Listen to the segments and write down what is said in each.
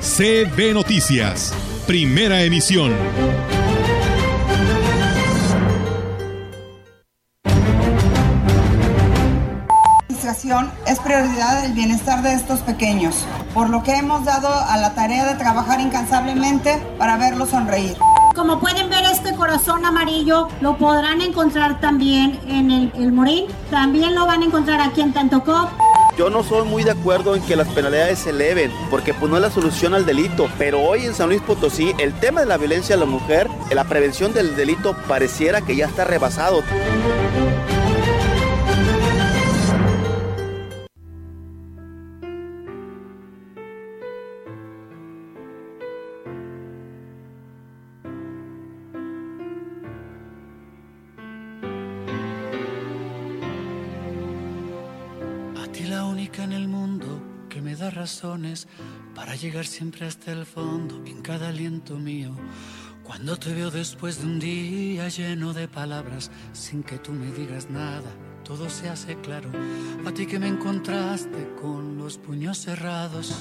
CB Noticias, primera emisión. es prioridad el bienestar de estos pequeños, por lo que hemos dado a la tarea de trabajar incansablemente para verlos sonreír. Como pueden ver, este corazón amarillo lo podrán encontrar también en el, el Morín. También lo van a encontrar aquí en Tantocop. Yo no soy muy de acuerdo en que las penalidades se eleven, porque pues no es la solución al delito. Pero hoy en San Luis Potosí, el tema de la violencia a la mujer, la prevención del delito, pareciera que ya está rebasado. Para llegar siempre hasta el fondo en cada aliento mío. Cuando te veo después de un día lleno de palabras, sin que tú me digas nada, todo se hace claro. A ti que me encontraste con los puños cerrados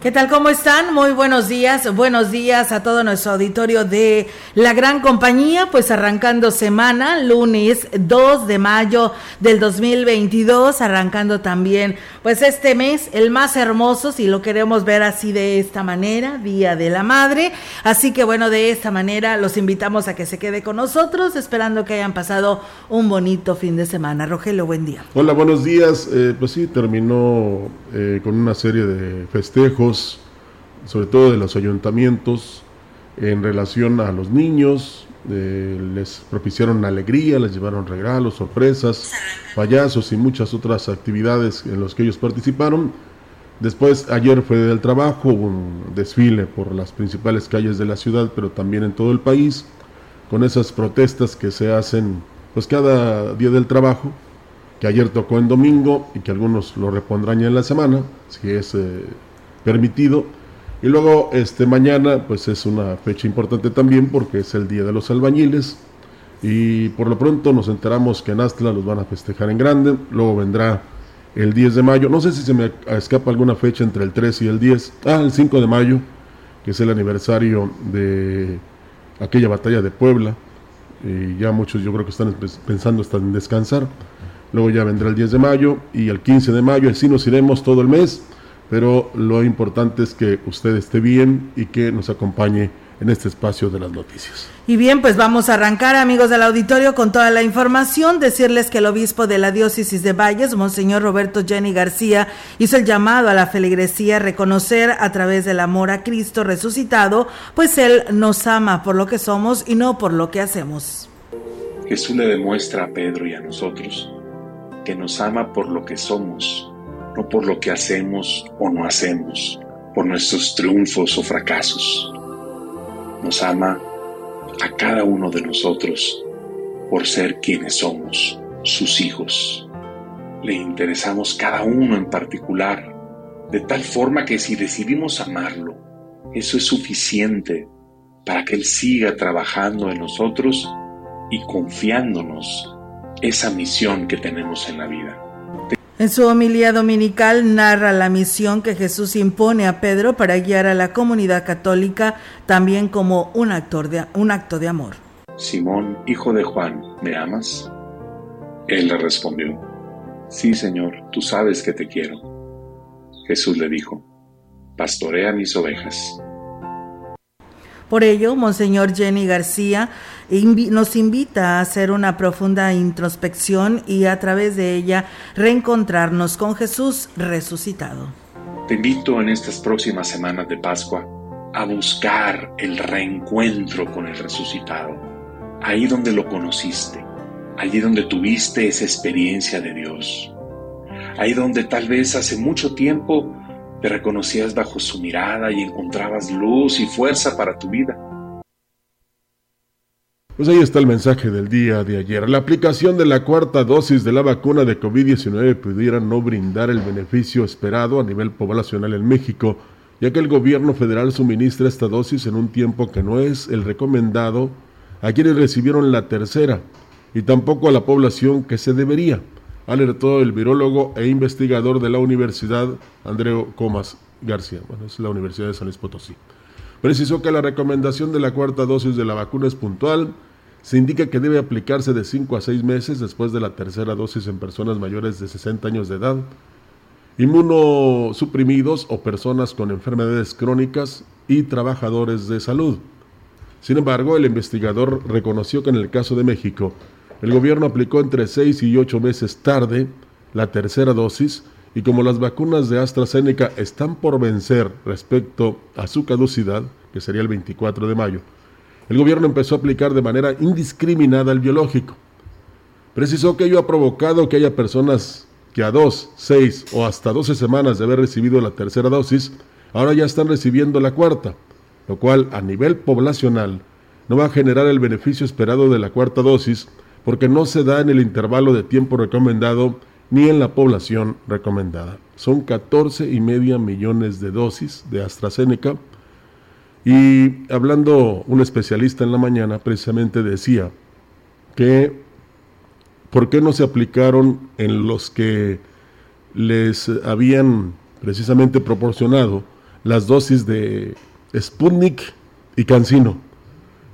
¿Qué tal? ¿Cómo están? Muy buenos días. Buenos días a todo nuestro auditorio de la gran compañía. Pues arrancando semana, lunes 2 de mayo del 2022, arrancando también pues este mes, el más hermoso, si lo queremos ver así de esta manera, Día de la Madre. Así que bueno, de esta manera los invitamos a que se quede con nosotros, esperando que hayan pasado un bonito fin de semana. Rogelio, buen día. Hola, buenos días. Eh, pues sí, terminó eh, con una serie de festejos, sobre todo de los ayuntamientos, en relación a los niños. Eh, les propiciaron alegría, les llevaron regalos, sorpresas, payasos y muchas otras actividades en las que ellos participaron. Después, ayer fue del trabajo, un desfile por las principales calles de la ciudad, pero también en todo el país, con esas protestas que se hacen pues cada día del trabajo, que ayer tocó en domingo y que algunos lo repondrán ya en la semana, si es eh, permitido. Y luego este mañana pues es una fecha importante también porque es el Día de los Albañiles. Y por lo pronto nos enteramos que en Astla los van a festejar en grande, luego vendrá el 10 de mayo, no sé si se me escapa alguna fecha entre el 3 y el 10, ah, el 5 de mayo, que es el aniversario de aquella batalla de Puebla, y ya muchos yo creo que están pensando hasta en descansar. Luego ya vendrá el 10 de mayo y el 15 de mayo, así nos iremos todo el mes, pero lo importante es que usted esté bien y que nos acompañe en este espacio de las noticias. Y bien, pues vamos a arrancar, amigos del auditorio, con toda la información. Decirles que el obispo de la diócesis de Valles, Monseñor Roberto Jenny García, hizo el llamado a la feligresía a reconocer a través del amor a Cristo resucitado, pues Él nos ama por lo que somos y no por lo que hacemos. Jesús le demuestra a Pedro y a nosotros que nos ama por lo que somos, no por lo que hacemos o no hacemos, por nuestros triunfos o fracasos. Nos ama a cada uno de nosotros por ser quienes somos, sus hijos. Le interesamos cada uno en particular, de tal forma que si decidimos amarlo, eso es suficiente para que Él siga trabajando en nosotros y confiándonos esa misión que tenemos en la vida. En su homilía dominical narra la misión que Jesús impone a Pedro para guiar a la comunidad católica también como un, un acto de amor. Simón, hijo de Juan, ¿me amas? Él le respondió, Sí, Señor, tú sabes que te quiero. Jesús le dijo, Pastorea mis ovejas. Por ello, Monseñor Jenny García nos invita a hacer una profunda introspección y a través de ella reencontrarnos con Jesús resucitado. Te invito en estas próximas semanas de Pascua a buscar el reencuentro con el resucitado, ahí donde lo conociste, allí donde tuviste esa experiencia de Dios, ahí donde tal vez hace mucho tiempo te reconocías bajo su mirada y encontrabas luz y fuerza para tu vida. Pues ahí está el mensaje del día de ayer. La aplicación de la cuarta dosis de la vacuna de COVID-19 pudiera no brindar el beneficio esperado a nivel poblacional en México, ya que el gobierno federal suministra esta dosis en un tiempo que no es el recomendado a quienes recibieron la tercera y tampoco a la población que se debería, alertó el virólogo e investigador de la Universidad Andreo Comas García, bueno, es la Universidad de San Luis Potosí. Precisó que la recomendación de la cuarta dosis de la vacuna es puntual. Se indica que debe aplicarse de 5 a 6 meses después de la tercera dosis en personas mayores de 60 años de edad, inmunosuprimidos o personas con enfermedades crónicas y trabajadores de salud. Sin embargo, el investigador reconoció que en el caso de México, el gobierno aplicó entre 6 y 8 meses tarde la tercera dosis y como las vacunas de AstraZeneca están por vencer respecto a su caducidad, que sería el 24 de mayo, el gobierno empezó a aplicar de manera indiscriminada el biológico. Precisó que ello ha provocado que haya personas que a dos, seis o hasta 12 semanas de haber recibido la tercera dosis, ahora ya están recibiendo la cuarta, lo cual a nivel poblacional no va a generar el beneficio esperado de la cuarta dosis porque no se da en el intervalo de tiempo recomendado ni en la población recomendada. Son 14 y media millones de dosis de AstraZeneca. Y hablando un especialista en la mañana, precisamente decía que por qué no se aplicaron en los que les habían precisamente proporcionado las dosis de Sputnik y Cancino,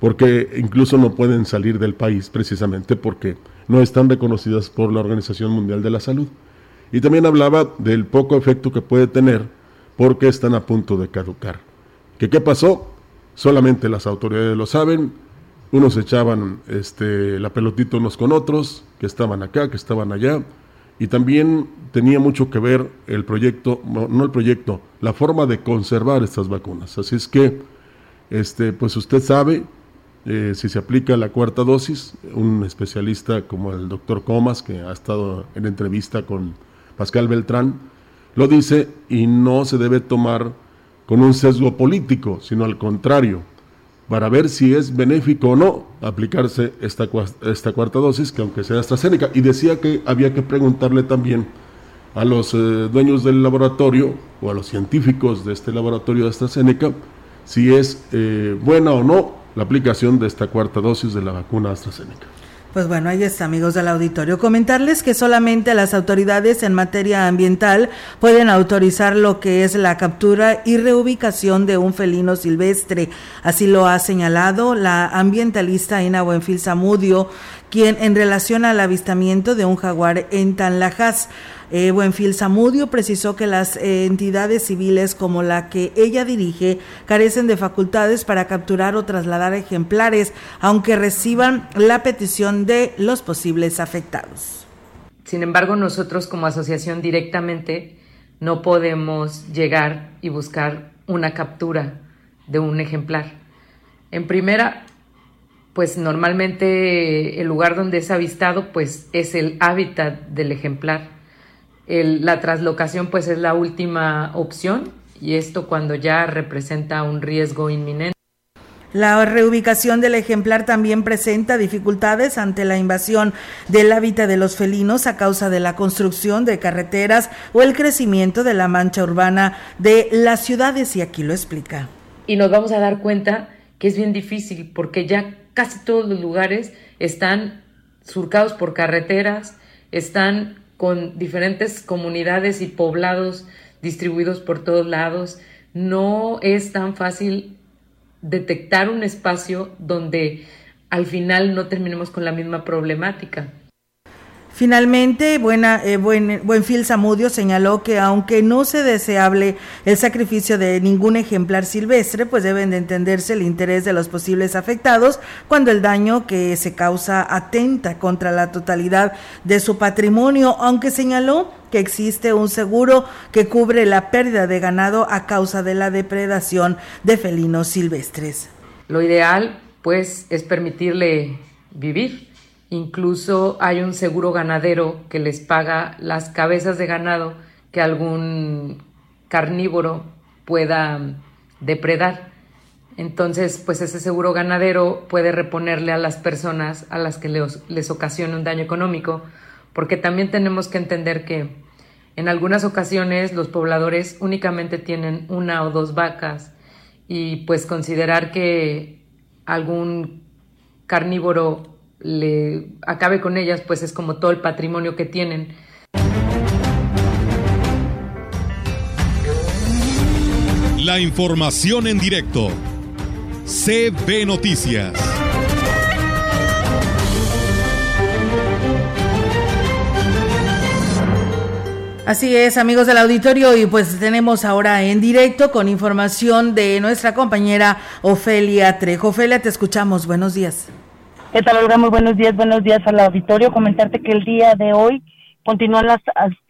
porque incluso no pueden salir del país precisamente porque no están reconocidas por la Organización Mundial de la Salud. Y también hablaba del poco efecto que puede tener porque están a punto de caducar. ¿Que qué pasó? Solamente las autoridades lo saben. Unos echaban este, la pelotita unos con otros, que estaban acá, que estaban allá. Y también tenía mucho que ver el proyecto, no el proyecto, la forma de conservar estas vacunas. Así es que, este, pues usted sabe, eh, si se aplica la cuarta dosis, un especialista como el doctor Comas, que ha estado en entrevista con Pascal Beltrán, lo dice y no se debe tomar con un sesgo político, sino al contrario, para ver si es benéfico o no aplicarse esta, esta cuarta dosis, que aunque sea AstraZeneca, y decía que había que preguntarle también a los eh, dueños del laboratorio o a los científicos de este laboratorio de AstraZeneca si es eh, buena o no la aplicación de esta cuarta dosis de la vacuna AstraZeneca. Pues bueno, ahí está, amigos del auditorio. Comentarles que solamente las autoridades en materia ambiental pueden autorizar lo que es la captura y reubicación de un felino silvestre. Así lo ha señalado la ambientalista Ina Buenfil Zamudio, quien en relación al avistamiento de un jaguar en Tanlajas eh, Buenfil Zamudio precisó que las eh, entidades civiles como la que ella dirige carecen de facultades para capturar o trasladar ejemplares, aunque reciban la petición de los posibles afectados. Sin embargo, nosotros como asociación directamente no podemos llegar y buscar una captura de un ejemplar. En primera, pues normalmente el lugar donde es avistado pues es el hábitat del ejemplar la traslocación pues es la última opción y esto cuando ya representa un riesgo inminente. La reubicación del ejemplar también presenta dificultades ante la invasión del hábitat de los felinos a causa de la construcción de carreteras o el crecimiento de la mancha urbana de las ciudades y aquí lo explica. Y nos vamos a dar cuenta que es bien difícil porque ya casi todos los lugares están surcados por carreteras, están con diferentes comunidades y poblados distribuidos por todos lados, no es tan fácil detectar un espacio donde al final no terminemos con la misma problemática. Finalmente, Buena, eh, Buen, Buenfil Zamudio señaló que aunque no se deseable el sacrificio de ningún ejemplar silvestre, pues deben de entenderse el interés de los posibles afectados cuando el daño que se causa atenta contra la totalidad de su patrimonio, aunque señaló que existe un seguro que cubre la pérdida de ganado a causa de la depredación de felinos silvestres. Lo ideal, pues, es permitirle vivir Incluso hay un seguro ganadero que les paga las cabezas de ganado que algún carnívoro pueda depredar. Entonces, pues ese seguro ganadero puede reponerle a las personas a las que les, ocasione un daño económico, porque también tenemos que entender que en algunas ocasiones los pobladores únicamente tienen una o dos vacas y pues considerar que algún carnívoro le acabe con ellas, pues es como todo el patrimonio que tienen. La información en directo. CB Noticias. Así es, amigos del auditorio, y pues tenemos ahora en directo con información de nuestra compañera Ofelia Trejo. Ofelia, te escuchamos. Buenos días. ¿Qué tal, Olga? Muy buenos días, buenos días al auditorio. Comentarte que el día de hoy continúan las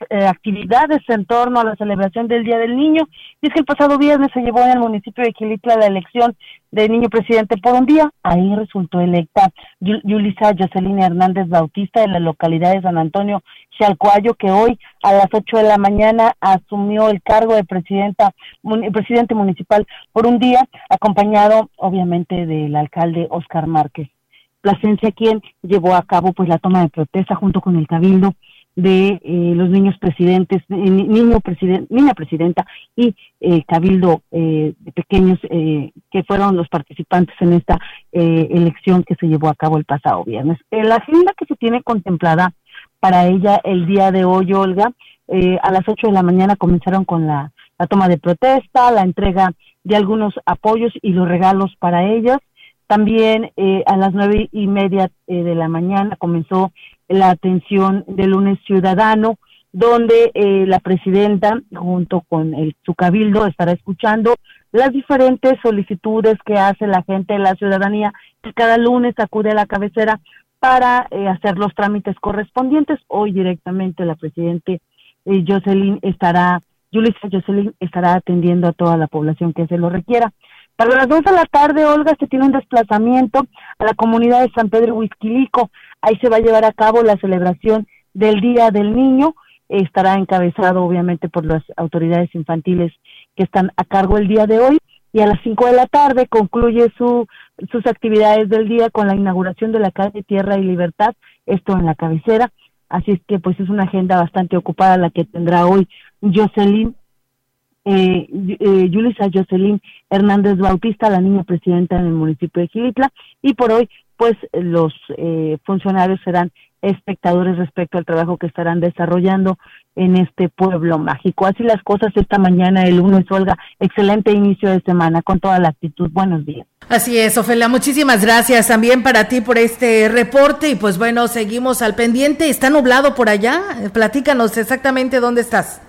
eh, actividades en torno a la celebración del Día del Niño. Y es que el pasado viernes se llevó en el municipio de Quilitla la elección de niño presidente por un día. Ahí resultó electa Yulisa Jocelyn Hernández Bautista de la localidad de San Antonio Chalcoayo, que hoy a las 8 de la mañana asumió el cargo de presidenta, presidente municipal por un día, acompañado obviamente del alcalde Oscar Márquez. Plasencia, quien llevó a cabo pues la toma de protesta junto con el cabildo de eh, los niños presidentes, eh, niño niña presidenta y eh, cabildo de pequeños que fueron los participantes en esta elección que se llevó a cabo el pasado viernes. la agenda que se tiene contemplada para ella el día de hoy, Olga, a las 8 de la mañana comenzaron con la, la toma de protesta, la entrega de algunos apoyos y los regalos para ellas. También a las nueve y media de la mañana comenzó la atención del lunes ciudadano, donde eh, la presidenta, junto con el, su cabildo, estará escuchando las diferentes solicitudes que hace la gente de la ciudadanía, que cada lunes acude a la cabecera para eh, hacer los trámites correspondientes. Hoy directamente la presidenta eh, Jocelyn estará, Julissa Jocelyn estará atendiendo a toda la población que se lo requiera. Para las dos de la tarde, Olga, se tiene un desplazamiento a la comunidad de San Pedro Huizquilico. Ahí se va a llevar a cabo la celebración del Día del Niño. Estará encabezado, obviamente, por las autoridades infantiles que están a cargo el día de hoy. Y a las cinco de la tarde concluye su, sus actividades del día con la inauguración de la calle Tierra y Libertad, esto en la cabecera. Así es que, pues, es una agenda bastante ocupada la que tendrá hoy Jocelyn eh, eh, Yulisa Jocelyn Hernández Bautista, la niña presidenta en el municipio de Gilitla, y por hoy, pues los eh, funcionarios serán espectadores respecto al trabajo que estarán desarrollando en este pueblo mágico. Así las cosas esta mañana, el lunes, Olga. Excelente inicio de semana con toda la actitud. Buenos días. Así es, Ofelia, muchísimas gracias también para ti por este reporte y pues bueno, seguimos al pendiente. ¿Está nublado por allá? Platícanos exactamente dónde estás.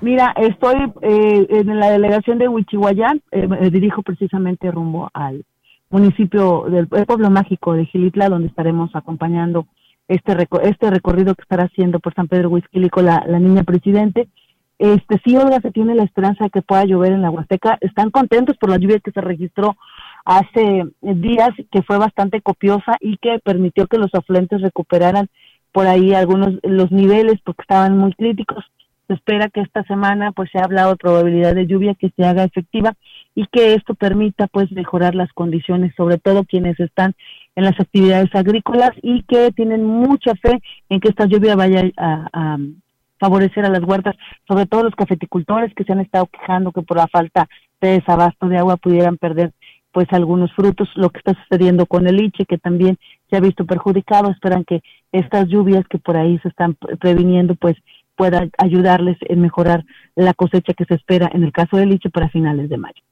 Mira, estoy eh, en la delegación de Huichihuayán, eh, dirijo precisamente rumbo al municipio del pueblo mágico de Gilitla, donde estaremos acompañando este este recorrido que estará haciendo por San Pedro Huizquilico la, la niña presidente. Este sí, Olga, se tiene la esperanza de que pueda llover en la Huasteca. Están contentos por la lluvia que se registró hace días, que fue bastante copiosa y que permitió que los afluentes recuperaran por ahí algunos los niveles porque estaban muy críticos se espera que esta semana pues se ha hablado de probabilidad de lluvia que se haga efectiva y que esto permita pues mejorar las condiciones, sobre todo quienes están en las actividades agrícolas y que tienen mucha fe en que esta lluvia vaya a, favorecer a las huertas, sobre todo los cafeticultores que se han estado quejando que por la falta de desabasto de agua pudieran perder pues algunos frutos, lo que está sucediendo con el liche que también se ha visto perjudicado, esperan que estas lluvias que por ahí se están previniendo pues pueda ayudarles en mejorar la cosecha que se espera en el caso del liche para finales de mayo.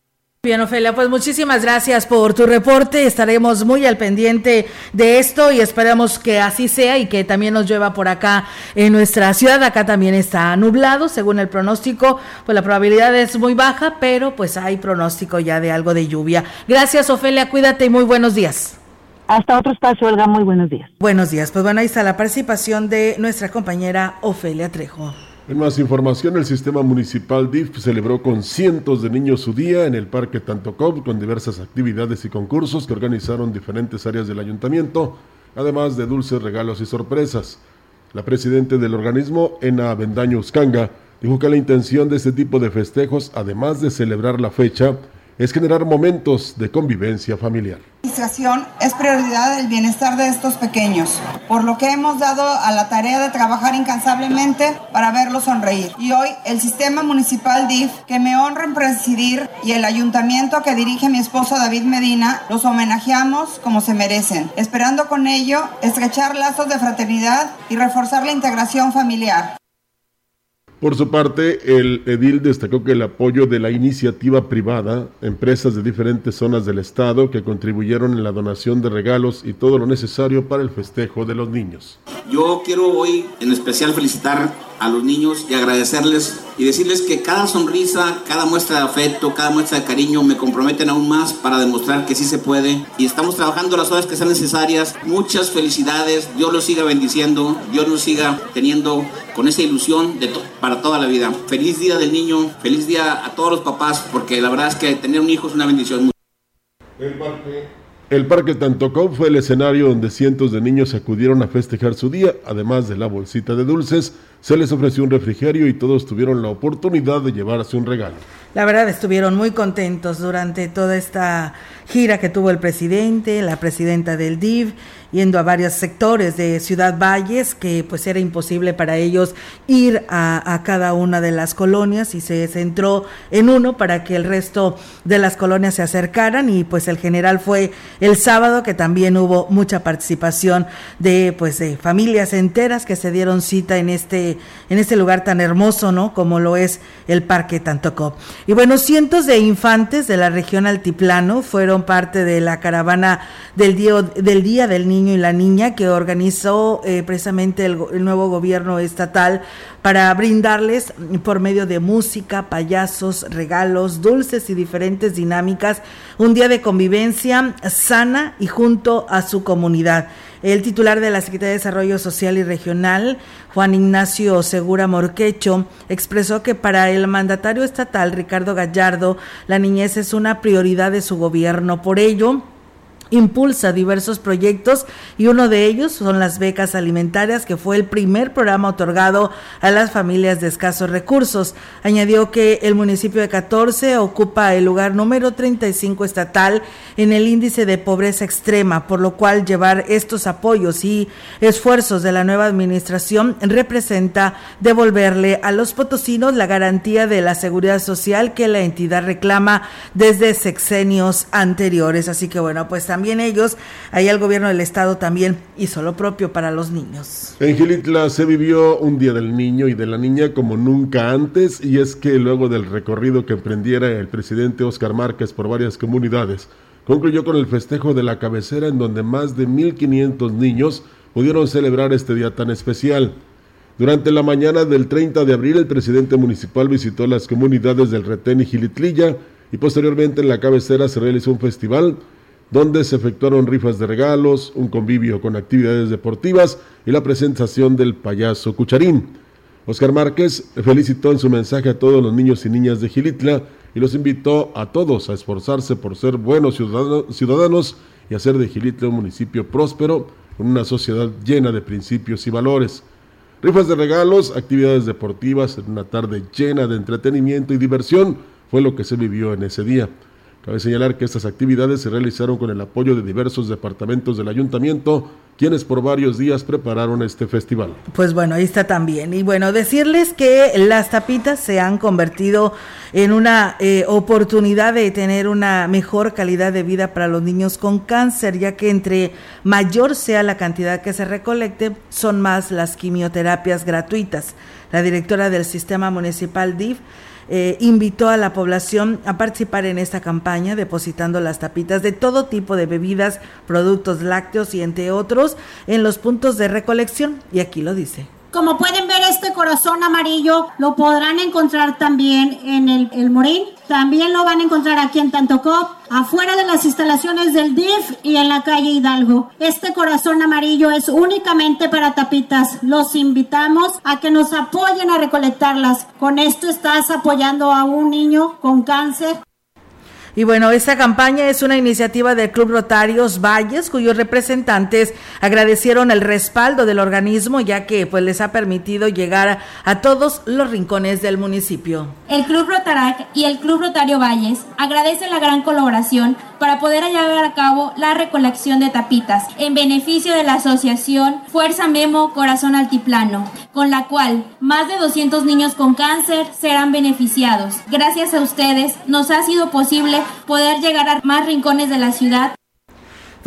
Bien, Ofelia, pues muchísimas gracias por tu reporte. Estaremos muy al pendiente de esto y esperamos que así sea y que también nos llueva por acá en nuestra ciudad. Acá también está nublado, según el pronóstico, pues la probabilidad es muy baja, pero pues hay pronóstico ya de algo de lluvia. Gracias, Ofelia, cuídate y muy buenos días. Hasta otro espacio, Olga. Muy buenos días. Buenos días. Pues bueno, ahí está la participación de nuestra compañera Ofelia Trejo. En más información, el sistema municipal DIF celebró con cientos de niños su día en el Parque Tantocop con diversas actividades y concursos que organizaron diferentes áreas del ayuntamiento, además de dulces regalos y sorpresas. La presidenta del organismo, Ena Bendaño Uscanga, Dijo que la intención de este tipo de festejos, además de celebrar la fecha, es generar momentos de convivencia familiar. La administración es prioridad del bienestar de estos pequeños, por lo que hemos dado a la tarea de trabajar incansablemente para verlos sonreír. Y hoy el sistema municipal DIF, que me honra en presidir, y el ayuntamiento que dirige mi esposo David Medina, los homenajeamos como se merecen, esperando con ello estrechar lazos de fraternidad y reforzar la integración familiar. Por su parte, el edil destacó que el apoyo de la iniciativa privada, empresas de diferentes zonas del estado que contribuyeron en la donación de regalos y todo lo necesario para el festejo de los niños. Yo quiero hoy en especial felicitar a los niños y agradecerles y decirles que cada sonrisa, cada muestra de afecto, cada muestra de cariño me comprometen aún más para demostrar que sí se puede y estamos trabajando las horas que sean necesarias. Muchas felicidades, Dios los siga bendiciendo, Dios nos siga teniendo con esa ilusión de para toda la vida. Feliz día del niño, feliz día a todos los papás porque la verdad es que tener un hijo es una bendición. Parque el Parque Tantocó fue el escenario donde cientos de niños acudieron a festejar su día. Además de la bolsita de dulces, se les ofreció un refrigerio y todos tuvieron la oportunidad de llevarse un regalo. La verdad estuvieron muy contentos durante toda esta gira que tuvo el presidente, la presidenta del DIV, yendo a varios sectores de Ciudad Valles, que pues era imposible para ellos ir a, cada una de las colonias y se centró en uno para que el resto de las colonias se acercaran y pues el general fue el sábado que también hubo mucha participación de pues familias enteras que se dieron cita en este en este lugar tan hermoso, ¿no? Como lo es el Parque Tantocó. Y bueno, cientos de infantes de la región altiplano fueron parte de la caravana del día del, día del niño y la niña que organizó eh, precisamente el, el, nuevo gobierno estatal para brindarles por medio de música, payasos, regalos, dulces y diferentes dinámicas un día de convivencia sana y junto a su comunidad. El titular de la Secretaría de Desarrollo Social y Regional, Juan Ignacio Segura Morquecho, expresó que para el mandatario estatal, Ricardo Gallardo, la niñez es una prioridad de su gobierno. Por ello, impulsa diversos proyectos y uno de ellos son las becas alimentarias, que fue el primer programa otorgado a las familias de escasos recursos. Añadió que el municipio de 14 ocupa el lugar número 35 estatal en el índice de pobreza extrema, por lo cual llevar estos apoyos y esfuerzos de la nueva administración representa devolverle a los potosinos la garantía de la seguridad social que la entidad reclama desde sexenios anteriores. Así que bueno, pues también ellos, ahí el gobierno del estado también hizo lo propio para los niños. En Gilitla se vivió un día del niño y de la niña como nunca antes y es que luego del recorrido que emprendiera el presidente Oscar Márquez por varias comunidades, concluyó con el festejo de la cabecera en donde más de 1.500 niños pudieron celebrar este día tan especial. Durante la mañana del 30 de abril, el presidente municipal visitó las comunidades del Retén y Gilitlilla y posteriormente en la cabecera se realizó un festival donde se efectuaron rifas de regalos, un convivio con actividades deportivas y la presentación del payaso Cucharín. Oscar Márquez felicitó en su mensaje a todos los niños y niñas de Gilitla y los invitó a todos a esforzarse por ser buenos ciudadanos y hacer de Gilitla un municipio próspero con una sociedad llena de principios y valores. Rifas de regalos, actividades deportivas una tarde llena de entretenimiento y diversión fue lo que se vivió en ese día. Cabe señalar que estas actividades se realizaron con el apoyo de diversos departamentos del ayuntamiento, quienes por varios días prepararon este festival. Pues bueno, ahí está también. Y bueno, decirles que las tapitas se han convertido en una eh, oportunidad de tener una mejor calidad de vida para los niños con cáncer, ya que entre mayor sea la cantidad que se recolecte, son más las quimioterapias gratuitas. La directora del sistema municipal DIF eh, invitó a la población a participar en esta campaña depositando las tapitas de todo tipo de bebidas, productos lácteos y entre otros en los puntos de recolección. Y aquí lo dice. Como pueden ver, este corazón amarillo lo podrán encontrar también en el, el Morín. También lo van a encontrar aquí en Tantocop, afuera de las instalaciones del DIF y en la calle Hidalgo. Este corazón amarillo es únicamente para tapitas. Los invitamos a que nos apoyen a recolectarlas. Con esto estás apoyando a un niño con cáncer Y bueno, esta campaña es una iniciativa del Club Rotarios Valles, cuyos representantes agradecieron el respaldo del organismo, ya que pues les ha permitido llegar a, todos los rincones del municipio. El Club Rotarac y el Club Rotario Valles agradecen la gran colaboración para poder llevar a cabo la recolección de tapitas en beneficio de la asociación Fuerza Memo Corazón Altiplano, con la cual más de 200 niños con cáncer serán beneficiados. Gracias a ustedes nos ha sido posible poder llegar a más rincones de la ciudad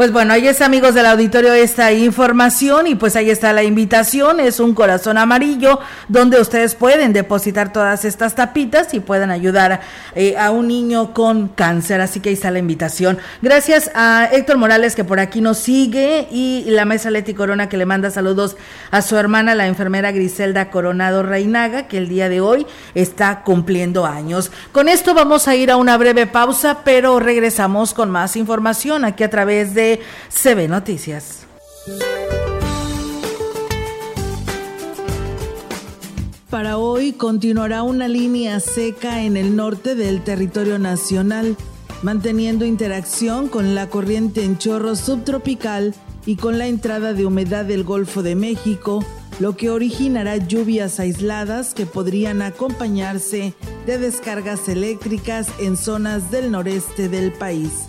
pues bueno, ahí está amigos del auditorio esta información y pues ahí está la invitación, es un corazón amarillo donde ustedes pueden depositar todas estas tapitas y puedan ayudar eh, a un niño con cáncer, así que ahí está la invitación. Gracias a Héctor Morales que por aquí nos sigue y la maestra Leti Corona que le manda saludos a su hermana la enfermera Griselda Coronado Reinaga que el día de hoy está cumpliendo años. Con esto vamos a ir a una breve pausa, pero regresamos con más información aquí a través de CB Noticias. Para hoy continuará una línea seca en el norte del territorio nacional, manteniendo interacción con la corriente en chorro subtropical y con la entrada de humedad del Golfo de México, lo que originará lluvias aisladas que podrían acompañarse de descargas eléctricas en zonas del noreste del país.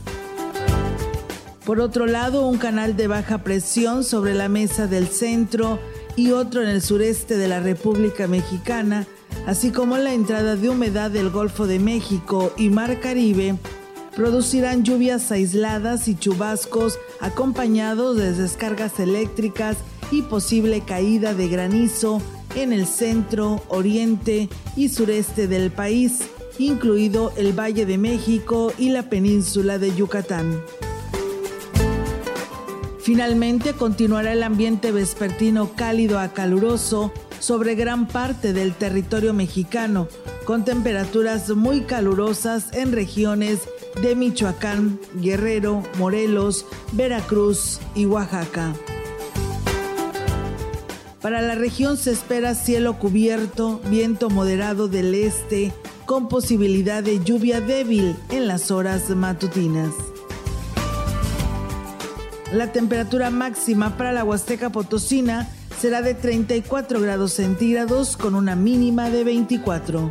Por otro lado, un canal de baja presión sobre la mesa del centro y otro en el sureste de la República Mexicana, así como la entrada de humedad del Golfo de México y Mar Caribe, producirán lluvias aisladas y chubascos acompañados de descargas eléctricas y posible caída de granizo en el centro, oriente y sureste del país, incluido el Valle de México y la península de Yucatán. Finalmente continuará el ambiente vespertino cálido a caluroso sobre gran parte del territorio mexicano, con temperaturas muy calurosas en regiones de Michoacán, Guerrero, Morelos, Veracruz y Oaxaca. Para la región se espera cielo cubierto, viento moderado del este, con posibilidad de lluvia débil en las horas matutinas. La temperatura máxima para la Huasteca Potosina será de 34 grados centígrados con una mínima de 24.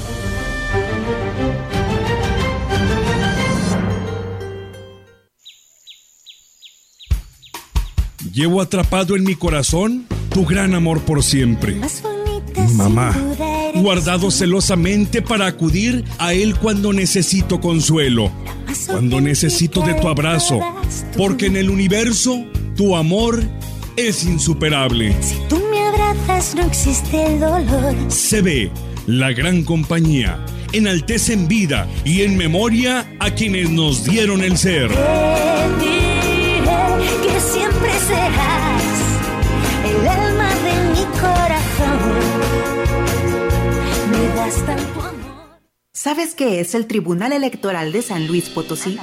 Llevo atrapado en mi corazón tu gran amor por siempre. Mamá, guardado celosamente para acudir a Él cuando necesito consuelo, cuando necesito de tu abrazo, porque en el universo tu amor es insuperable. Si tú me abrazas no existe el dolor. Se ve la gran compañía, enaltece en vida y en memoria a quienes nos dieron el ser. El alma de mi corazón. Me das tanto amor. ¿Sabes qué es el Tribunal Electoral de San Luis Potosí?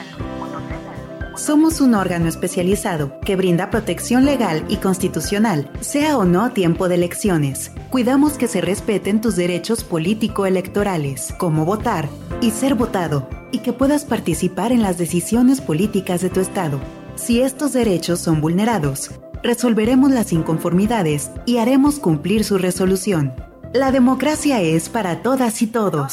Somos un órgano especializado que brinda protección legal y constitucional, sea o no tiempo de elecciones. Cuidamos que se respeten tus derechos político-electorales, como votar y ser votado, y que puedas participar en las decisiones políticas de tu estado. Si estos derechos son vulnerados, resolveremos las inconformidades y haremos cumplir su resolución. La democracia es para todas y todos.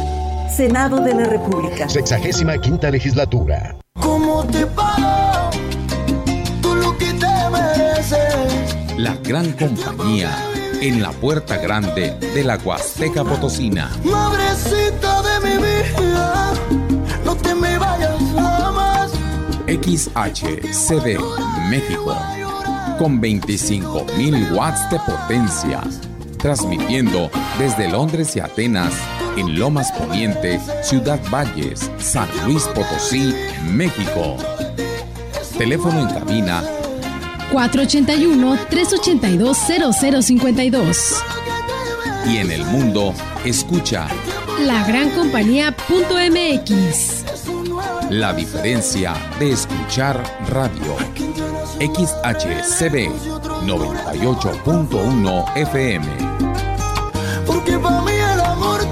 Senado de la República. Sexagésima quinta legislatura. ¿Cómo te pago? Tú lo que te mereces. La gran compañía en la puerta grande de la Huasteca Potosina. Madrecita de mi vida, no te me vayas jamás. XHCD México con 25.000 watts de potencia, transmitiendo desde Londres y Atenas en Lomas Poniente, Ciudad Valles, San Luis Potosí, México. Teléfono en cabina 481-382-0052. Y en el mundo, escucha La Gran Compañía.mx. La diferencia de escuchar radio. XHCB 98.1 FM. Porque para mí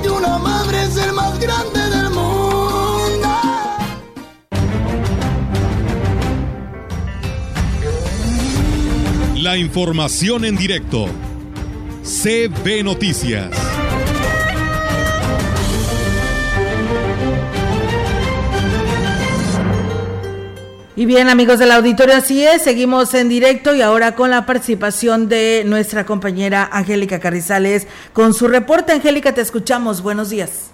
de una madre es el más grande del mundo. La información en directo. CB Noticias. Y bien, amigos del auditorio, así es, seguimos en directo y ahora con la participación de nuestra compañera Angélica Carrizales con su reporte. Angélica, te escuchamos. Buenos días.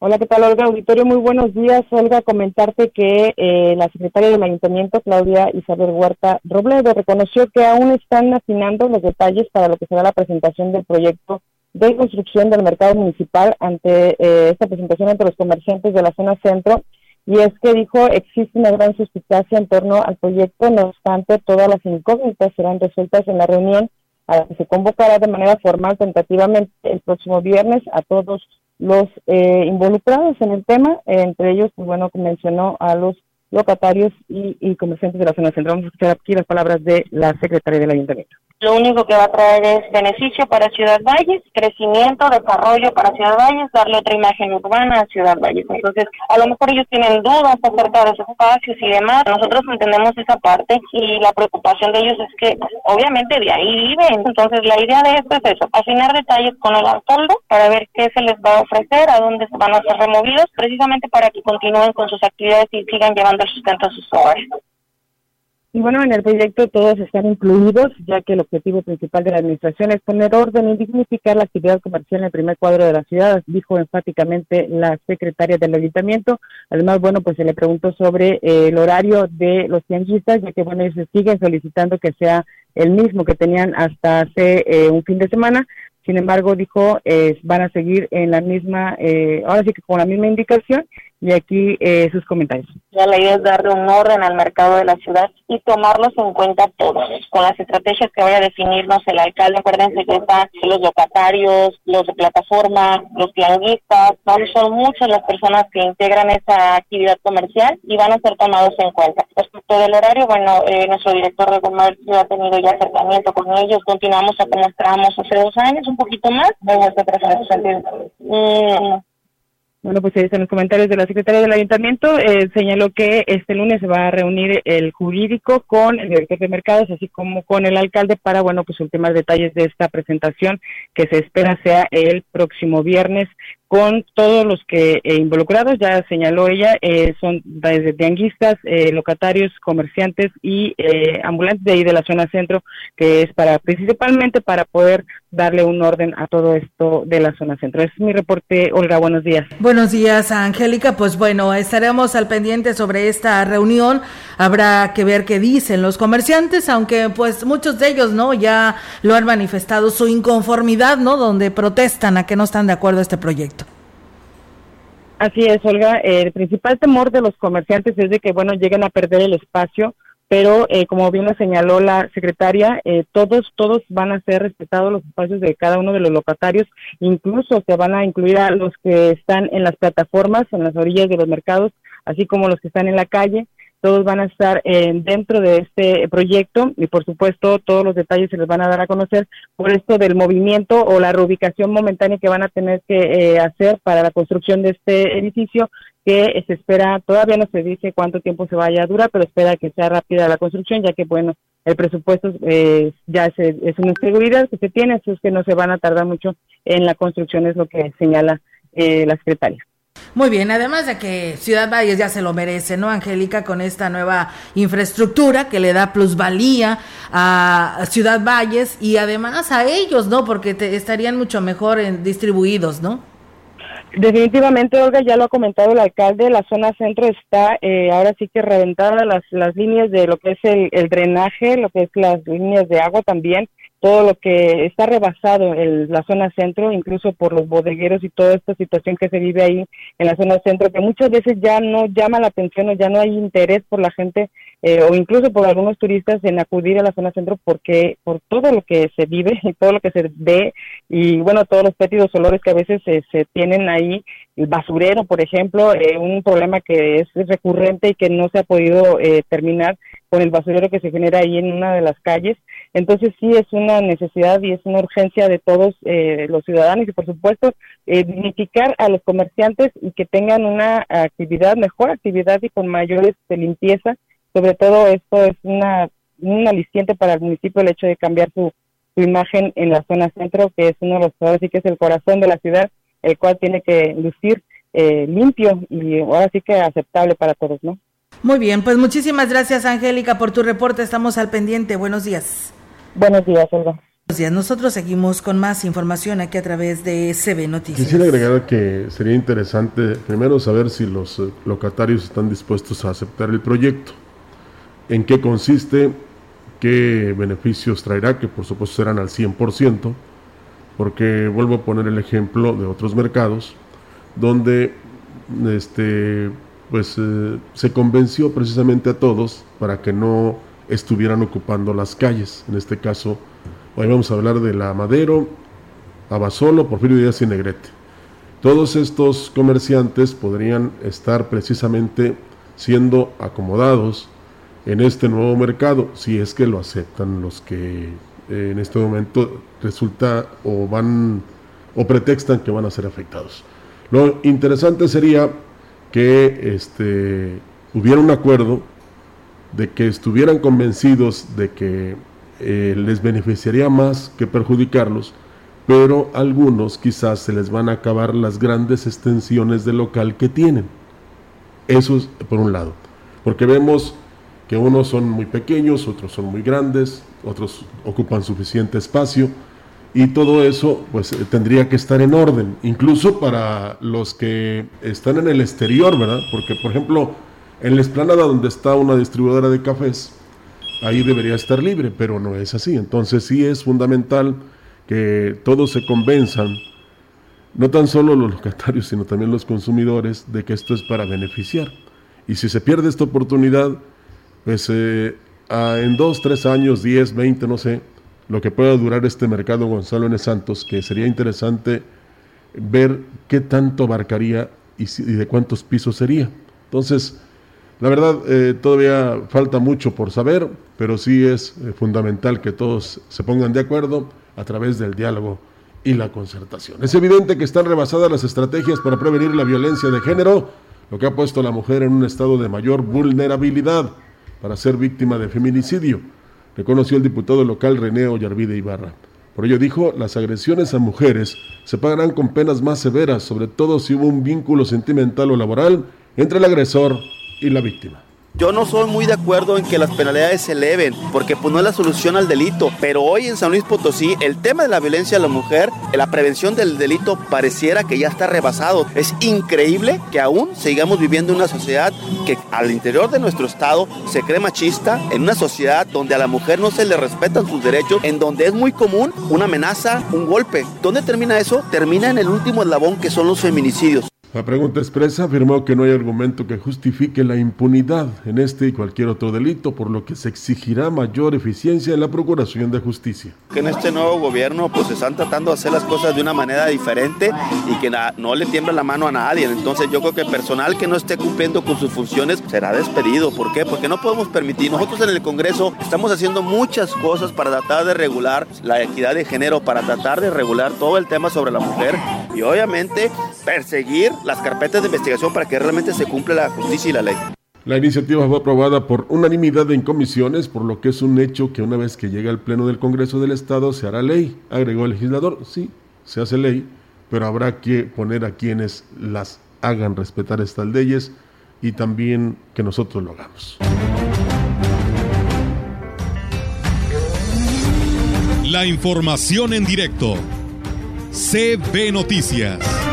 Hola, ¿qué tal, Olga? Auditorio, muy buenos días. Olga, comentarte que eh, la secretaria del Ayuntamiento, Claudia Isabel Huerta Robledo, reconoció que aún están afinando los detalles para lo que será la presentación del proyecto de construcción del mercado municipal ante eh, esta presentación ante los comerciantes de la zona centro y es que dijo existe una gran suspicacia en torno al proyecto, no obstante todas las incógnitas serán resueltas en la reunión a la que se convocará de manera formal tentativamente el próximo viernes a todos los eh, involucrados en el tema, entre ellos, pues bueno, mencionó a los locatarios y, y comerciantes de la zona central. Vamos a escuchar aquí las palabras de la secretaria del ayuntamiento. Lo único que va a traer es beneficio para Ciudad Valles, crecimiento, desarrollo para Ciudad Valles, darle otra imagen urbana a Ciudad Valles. Entonces, a lo mejor ellos tienen dudas acerca de esos espacios y demás. Nosotros entendemos esa parte y la preocupación de ellos es que, pues, obviamente, de ahí viven. Entonces, la idea de esto es eso, afinar detalles con el alcalde para ver qué se les va a ofrecer, a dónde van a ser removidos, precisamente para que continúen con sus actividades y sigan llevando el sustento a sus hogares. Y bueno, en el proyecto todos están incluidos, ya que el objetivo principal de la administración es poner orden y dignificar la actividad comercial en el primer cuadro de la ciudad, dijo enfáticamente la secretaria del ayuntamiento. Además, bueno, pues se le preguntó sobre eh, el horario de los tianguistas, ya que bueno, ellos siguen solicitando que sea el mismo que tenían hasta hace eh, un fin de semana. Sin embargo, dijo, eh, van a seguir en la misma, eh, ahora sí que con la misma indicación, y aquí eh, sus comentarios. La idea es darle un orden al mercado de la ciudad y tomarlos en cuenta todos, con las estrategias que vaya a definirnos el alcalde. Acuérdense que están los locatarios, los de plataforma, los tianguistas, son muchas las personas que integran esa actividad comercial y van a ser tomados en cuenta. Respecto del horario, bueno, eh, nuestro director de comercio ha tenido ya acercamiento con ellos, continuamos a como estábamos hace dos años, un poquito más, vamos a sentido. Mm, Bueno, pues ahí están los comentarios de la secretaria del ayuntamiento. Eh, señaló que este lunes se va a reunir el jurídico con el director de mercados, así como con el alcalde para, bueno, pues últimos detalles de esta presentación que se espera sea el próximo viernes con todos los que eh, involucrados, ya señaló ella, eh, son desde tianguistas, eh, locatarios, comerciantes y eh, ambulantes de ahí de la zona centro, que es para principalmente para poder darle un orden a todo esto de la zona centro. Ese es mi reporte, Olga, buenos días. Buenos días, Angélica. Pues bueno, estaremos al pendiente sobre esta reunión. Habrá que ver qué dicen los comerciantes, aunque pues muchos de ellos, ¿no? Ya lo han manifestado su inconformidad, ¿no? Donde protestan a que no están de acuerdo a este proyecto. Así es, Olga. El principal temor de los comerciantes es de que, bueno, lleguen a perder el espacio, pero eh, como bien lo señaló la secretaria, eh, todos, todos van a ser respetados los espacios de cada uno de los locatarios, incluso se van a incluir a los que están en las plataformas, en las orillas de los mercados, así como los que están en la calle todos van a estar eh, dentro de este proyecto y por supuesto todos los detalles se les van a dar a conocer por esto del movimiento o la reubicación momentánea que van a tener que eh, hacer para la construcción de este edificio que se espera, todavía no se dice cuánto tiempo se vaya a durar, pero espera que sea rápida la construcción, ya que bueno, el presupuesto eh, ya es una seguridad que se tiene, así es que no se van a tardar mucho en la construcción, es lo que señala la secretaria. Muy bien, además de que Ciudad Valles ya se lo merece, ¿no, Angélica? Con esta nueva infraestructura que le da plusvalía a Ciudad Valles y además a ellos, ¿no? Porque estarían mucho mejor en, distribuidos, ¿no? Definitivamente, Olga, ya lo ha comentado el alcalde, la zona centro está eh, ahora sí que reventada las, las líneas de lo que es el drenaje, lo que es las líneas de agua también, todo lo que está rebasado en la zona centro, incluso por los bodegueros y toda esta situación que se vive ahí en la zona centro, que muchas veces ya no llama la atención o ya no hay interés por la gente eh, o incluso por algunos turistas en acudir a la zona centro porque por todo lo que se vive y todo lo que se ve y bueno, todos los pétidos olores que a veces se tienen ahí, el basurero, por ejemplo, eh, un problema que es recurrente y que no se ha podido eh, terminar con el basurero que se genera ahí en una de las calles. Entonces sí es una necesidad y es una urgencia de todos eh, los ciudadanos y por supuesto eh, dignificar a los comerciantes y que tengan una actividad, mejor actividad y con mayores de limpieza. Sobre todo esto es una, un aliciente para el municipio el hecho de cambiar su, su imagen en la zona centro, que es uno de los, ahora sí que es el corazón de la ciudad, el cual tiene que lucir eh, limpio y ahora sí que aceptable para todos, ¿no? Muy bien, pues muchísimas gracias Angélica por tu reporte, estamos al pendiente, buenos días. Buenos días, Olga. Buenos días, nosotros seguimos con más información aquí a través de CB Noticias. Quisiera agregar que sería interesante primero saber si los eh, locatarios están dispuestos a aceptar el proyecto, en qué consiste, qué beneficios traerá, que por supuesto serán al 100%, porque vuelvo a poner el ejemplo de otros mercados, donde este, pues eh, se convenció precisamente a todos para que no estuvieran ocupando las calles. En este caso, hoy vamos a hablar de la Madero, Abasolo, Porfirio Díaz y Negrete. Todos estos comerciantes podrían estar precisamente siendo acomodados en este nuevo mercado, si es que lo aceptan los que eh, en este momento resulta o van o pretextan que van a ser afectados. Lo interesante sería que este, hubiera un acuerdo de que estuvieran convencidos de que eh, les beneficiaría más que perjudicarlos, pero algunos quizás se les van a acabar las grandes extensiones de local que tienen. Eso es por un lado, porque vemos que unos son muy pequeños, otros son muy grandes, otros ocupan suficiente espacio, y todo eso pues eh, tendría que estar en orden, incluso para los que están en el exterior, ¿verdad? Porque por ejemplo, en la esplanada donde está una distribuidora de cafés, ahí debería estar libre, pero no es así. Entonces sí es fundamental que todos se convenzan, no tan solo los locatarios, sino también los consumidores, de que esto es para beneficiar. Y si se pierde esta oportunidad, pues eh, en dos, tres años, diez, veinte, no sé, lo que pueda durar este mercado Gonzalo N. Santos, que sería interesante ver qué tanto abarcaría y, de cuántos pisos sería. Entonces, la verdad, eh, todavía falta mucho por saber, pero sí es eh, fundamental que todos se pongan de acuerdo a través del diálogo y la concertación. Es evidente que están rebasadas las estrategias para prevenir la violencia de género, lo que ha puesto a la mujer en un estado de mayor vulnerabilidad para ser víctima de feminicidio reconoció el diputado local René Ollarvide Ibarra. Por ello dijo, las agresiones a mujeres se pagarán con penas más severas, sobre todo si hubo un vínculo sentimental o laboral entre el agresor y la víctima. Yo no soy muy de acuerdo en que las penalidades se eleven, porque pues no es la solución al delito. Pero hoy en San Luis Potosí, el tema de la violencia a la mujer, la prevención del delito pareciera que ya está rebasado. Es increíble que aún sigamos viviendo en una sociedad que al interior de nuestro estado se cree machista, en una sociedad donde a la mujer no se le respetan sus derechos, en donde es muy común una amenaza, un golpe. ¿Dónde termina eso? Termina en el último eslabón que son los feminicidios. La pregunta expresa afirmó que no hay argumento que justifique la impunidad en este y cualquier otro delito, por lo que se exigirá mayor eficiencia en la procuración de justicia. Que en este nuevo gobierno pues están tratando de hacer las cosas de una manera diferente y que no le tiembla la mano a nadie. Entonces yo creo que el personal que no esté cumpliendo con sus funciones será despedido. ¿Por qué? Porque no podemos permitir. Nosotros en el Congreso estamos haciendo muchas cosas para tratar de regular la equidad de género, para tratar de regular todo el tema sobre la mujer y obviamente perseguir las carpetas de investigación para que realmente se cumpla la justicia y la ley. La iniciativa fue aprobada por unanimidad en comisiones, por lo que es un hecho que una vez que llegue al Pleno del Congreso del Estado se hará ley, agregó el legislador. Sí, se hace ley, pero habrá que poner a quienes las hagan respetar estas leyes y también que nosotros lo hagamos. La información en directo. CB Noticias.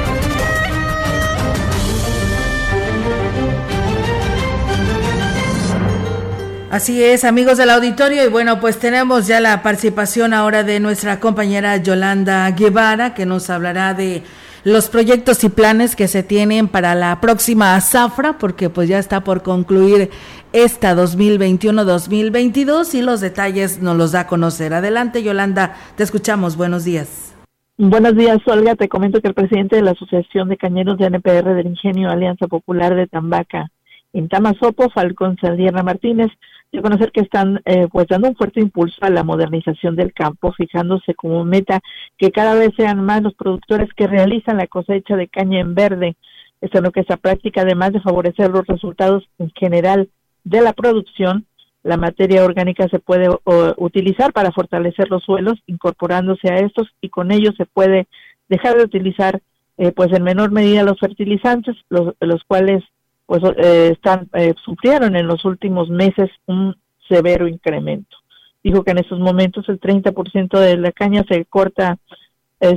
Así es, amigos del auditorio, y bueno, pues tenemos ya la participación ahora de nuestra compañera Yolanda Guevara, que nos hablará de los proyectos y planes que se tienen para la próxima zafra, porque pues ya está por concluir esta 2021-2022 y los detalles nos los da a conocer. Adelante, Yolanda, te escuchamos. Buenos días. Buenos días, Olga. Te comento que el presidente de la Asociación de Cañeros de NPR del Ingenio Alianza Popular de Tambaca, en Tamazopo, Falcón Saldierna Martínez, dio a conocer que están eh, pues dando un fuerte impulso a la modernización del campo, fijándose como meta que cada vez sean más los productores que realizan la cosecha de caña en verde. Esto lo que esta práctica, además de favorecer los resultados en general de la producción, la materia orgánica se puede utilizar para fortalecer los suelos, incorporándose a estos y con ello se puede dejar de utilizar eh, pues en menor medida los fertilizantes, los, los cuales pues eh, están eh, sufrieron en los últimos meses un severo incremento. Dijo que en estos momentos el 30% de la caña se corta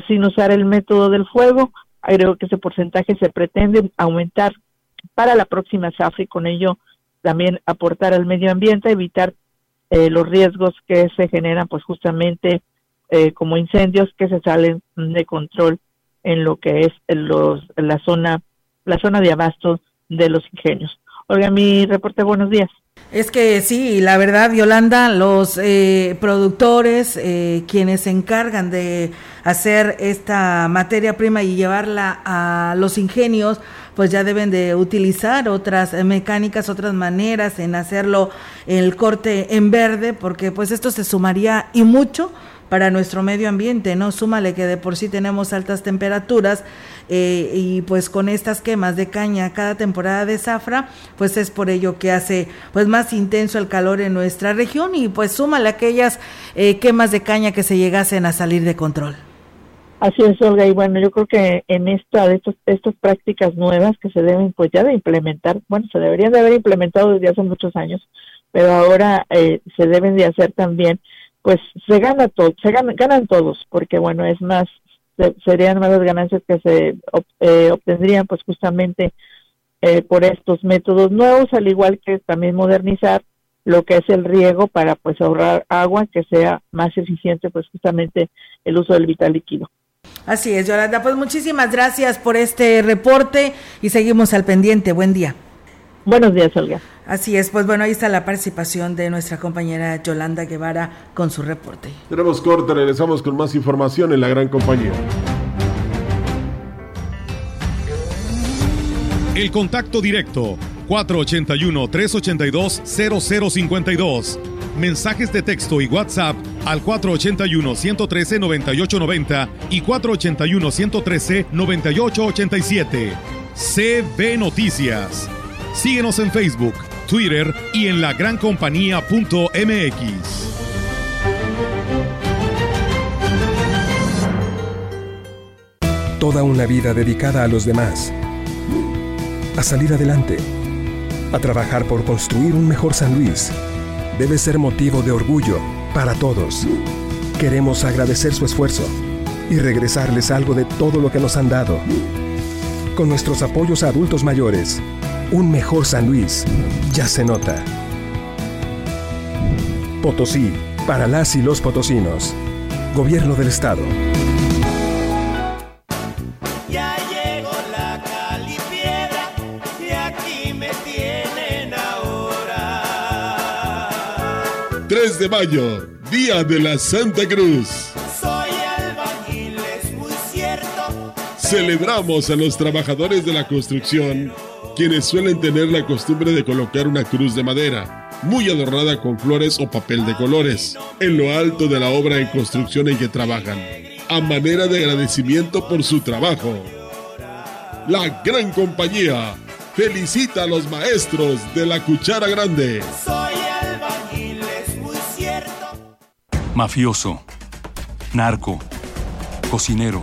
sin usar el método del fuego. Creo que ese porcentaje se pretende aumentar para la próxima zafra y con ello también aportar al medio ambiente, evitar eh, los riesgos que se generan pues justamente eh, como incendios que se salen de control en lo que es los, la zona la zona de abasto de los ingenios. Oiga, mi reporte, buenos días. Es que sí, la verdad, Yolanda, los eh, productores, quienes se encargan de hacer esta materia prima y llevarla a los ingenios, pues ya deben de utilizar otras mecánicas, otras maneras en hacerlo el corte en verde, porque pues esto se sumaría y mucho para nuestro medio ambiente, ¿no? Súmale que de por sí tenemos altas temperaturas eh, y pues con estas quemas de caña cada temporada de zafra, pues es por ello que hace pues más intenso el calor en nuestra región y pues súmale aquellas eh, quemas de caña que se llegasen a salir de control. Así es, Olga, y bueno, yo creo que en esta de estos, estas prácticas nuevas que se deben pues ya de implementar, bueno, se deberían de haber implementado desde hace muchos años, pero ahora eh, se deben de hacer también, pues se gana todo, se ganan, todos, porque bueno, es más, serían más las ganancias que se eh, obtendrían pues justamente eh, por estos métodos nuevos, al igual que también modernizar lo que es el riego para pues ahorrar agua, que sea más eficiente pues justamente el uso del vital líquido. Así es, Yolanda. Pues muchísimas gracias por este reporte y seguimos al pendiente. Buen día. Buenos días, Olga. Así es, pues bueno, ahí está la participación de nuestra compañera Yolanda Guevara con su reporte. Tenemos corte, regresamos con más información en la gran compañía. El contacto directo 481-382-0052. Mensajes de texto y WhatsApp al 481-113-9890 y 481-113-9887. CB Noticias. Síguenos en Facebook, Twitter y en lagrancompañía.mx. Toda una vida dedicada a los demás. A salir adelante. A trabajar por construir un mejor San Luis. Debe ser motivo de orgullo para todos. Queremos agradecer su esfuerzo y regresarles algo de todo lo que nos han dado con nuestros apoyos a adultos mayores. Un mejor San Luis. Ya se nota. Potosí, para las y los potosinos. Gobierno del Estado. de mayo, Día de la Santa Cruz. Celebramos a los trabajadores de la construcción, quienes suelen tener la costumbre de colocar una cruz de madera, muy adornada con flores o papel de colores, en lo alto de la obra en construcción en que trabajan, a manera de agradecimiento por su trabajo. La gran compañía felicita a los maestros de la cuchara grande. Soy albañil, es muy cierto. Mafioso, narco, cocinero,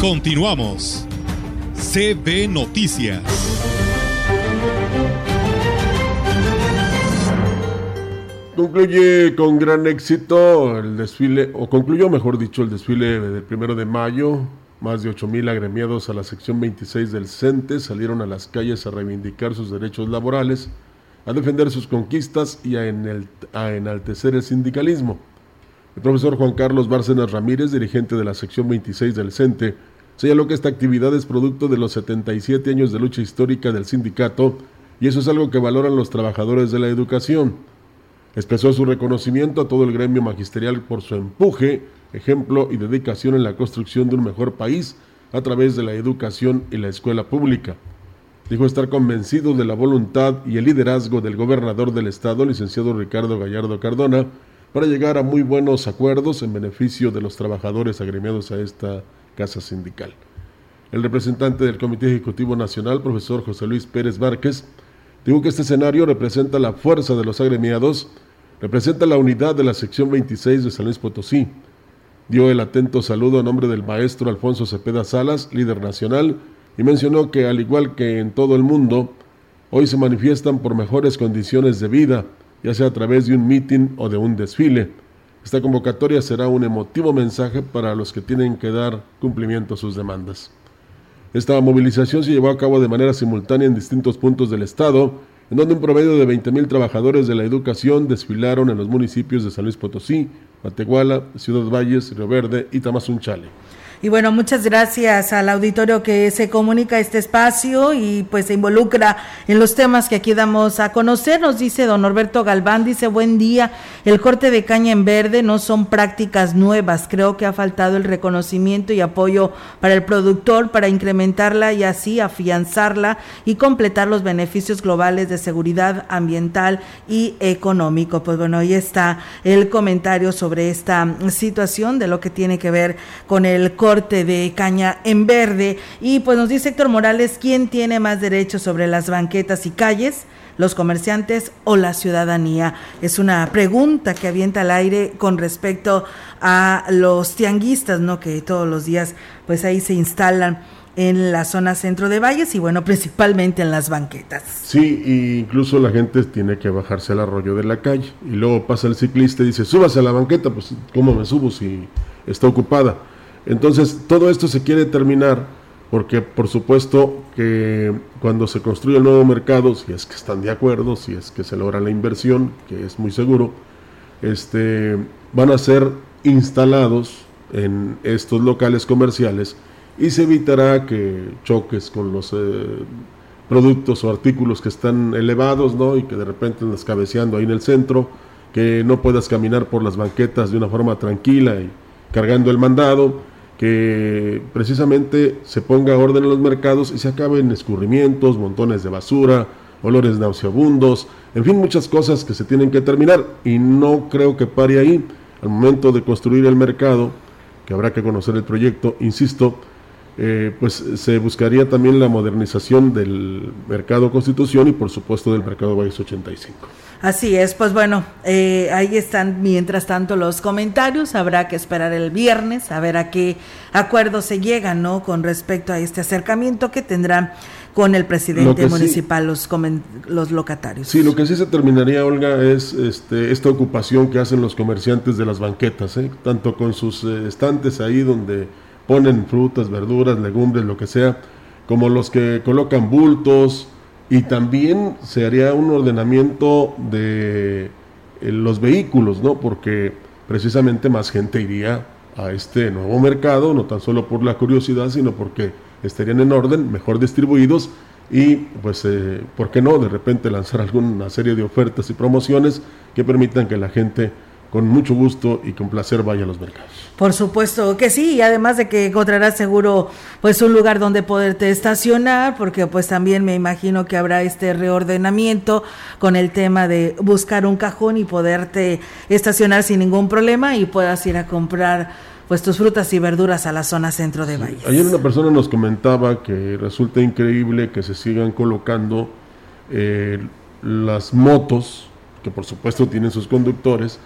Continuamos. CB Noticias. Concluye con gran éxito el desfile, o concluyó mejor dicho el desfile del primero de mayo. Más de 8.000 agremiados a la sección 26 del CENTE salieron a las calles a reivindicar sus derechos laborales, a defender sus conquistas y a, enaltecer el sindicalismo. El profesor Juan Carlos Bárcenas Ramírez, dirigente de la sección 26 del CENTE, señaló que esta actividad es producto de los 77 años de lucha histórica del sindicato y eso es algo que valoran los trabajadores de la educación. Expresó su reconocimiento a todo el gremio magisterial por su empuje, ejemplo y dedicación en la construcción de un mejor país a través de la educación y la escuela pública. Dijo estar convencido de la voluntad y el liderazgo del gobernador del estado, licenciado Ricardo Gallardo Cardona, para llegar a muy buenos acuerdos en beneficio de los trabajadores agremiados a esta casa sindical. El representante del Comité Ejecutivo Nacional, profesor José Luis Pérez Márquez, dijo que este escenario representa la fuerza de los agremiados, representa la unidad de la sección 26 de San Luis Potosí. Dio el atento saludo a nombre del maestro Alfonso Cepeda Salas, líder nacional, y mencionó que al igual que en todo el mundo, hoy se manifiestan por mejores condiciones de vida, ya sea a través de un mitin o de un desfile. Esta convocatoria será un emotivo mensaje para los que tienen que dar cumplimiento a sus demandas. Esta movilización se llevó a cabo de manera simultánea en distintos puntos del estado, en donde un promedio de 20.000 trabajadores de la educación desfilaron en los municipios de San Luis Potosí, Matehuala, Ciudad Valles, Río Verde y Tamazunchale. Y bueno, muchas gracias al auditorio que se comunica este espacio y pues se involucra en los temas que aquí damos a conocer. Nos dice don Norberto Galván, dice buen día, el corte de caña en verde no son prácticas nuevas, creo que ha faltado el reconocimiento y apoyo para el productor para incrementarla y así afianzarla y completar los beneficios globales de seguridad ambiental y económico. Pues bueno, ahí está el comentario sobre esta situación de lo que tiene que ver con el corte de caña en verde. Y pues nos dice Héctor Morales, ¿quién tiene más derechos sobre las banquetas y calles? los comerciantes o la ciudadanía? Es una pregunta que avienta al aire con respecto a los tianguistas, ¿no? Que todos los días pues ahí se instalan en la zona centro de Valles y bueno, principalmente en las banquetas. Sí, e incluso la gente tiene que bajarse al arroyo de la calle y luego pasa el ciclista y dice, súbase a la banqueta, pues ¿cómo me subo si está ocupada? Entonces, todo esto se quiere terminar porque por supuesto que cuando se construye el nuevo mercado, si es que están de acuerdo, si es que se logra la inversión, que es muy seguro, este, van a ser instalados en estos locales comerciales y se evitará que choques con los eh, productos o artículos que están elevados, ¿no? Y que de repente andas cabeceando ahí en el centro, que no puedas caminar por las banquetas de una forma tranquila y cargando el mandado, que precisamente se ponga orden en los mercados y se acaben escurrimientos, montones de basura olores nauseabundos, en fin, muchas cosas que se tienen que terminar y no creo que pare ahí. Al momento de construir el mercado, que habrá que conocer el proyecto, insisto, eh, pues se buscaría también la modernización del mercado Constitución y por supuesto del mercado Valles 85. Así es, pues bueno, eh, ahí están mientras tanto los comentarios, habrá que esperar el viernes a ver a qué acuerdo se llega, ¿no? Con respecto a este acercamiento que tendrán con el presidente municipal los, los locatarios. Sí, lo que sí se terminaría, Olga, es este, esta ocupación que hacen los comerciantes de las banquetas, ¿eh? tanto con sus eh, estantes ahí donde ponen frutas, verduras, legumbres, lo que sea, como los que colocan bultos, y también se haría un ordenamiento de eh, los vehículos, ¿no? Porque precisamente más gente iría a este nuevo mercado, no tan solo por la curiosidad, sino porque estarían en orden, mejor distribuidos y pues, eh, ¿por qué no? De repente lanzar alguna serie de ofertas y promociones que permitan que la gente con mucho gusto y con placer vaya a los mercados. Por supuesto que sí, y además de que encontrarás seguro pues un lugar donde poderte estacionar, porque pues también me imagino que habrá este reordenamiento con el tema de buscar un cajón y poderte estacionar sin ningún problema y puedas ir a comprar pues tus frutas y verduras a la zona centro de Valle. Ayer una persona nos comentaba que resulta increíble que se sigan colocando eh, las motos, que por supuesto tienen sus conductores,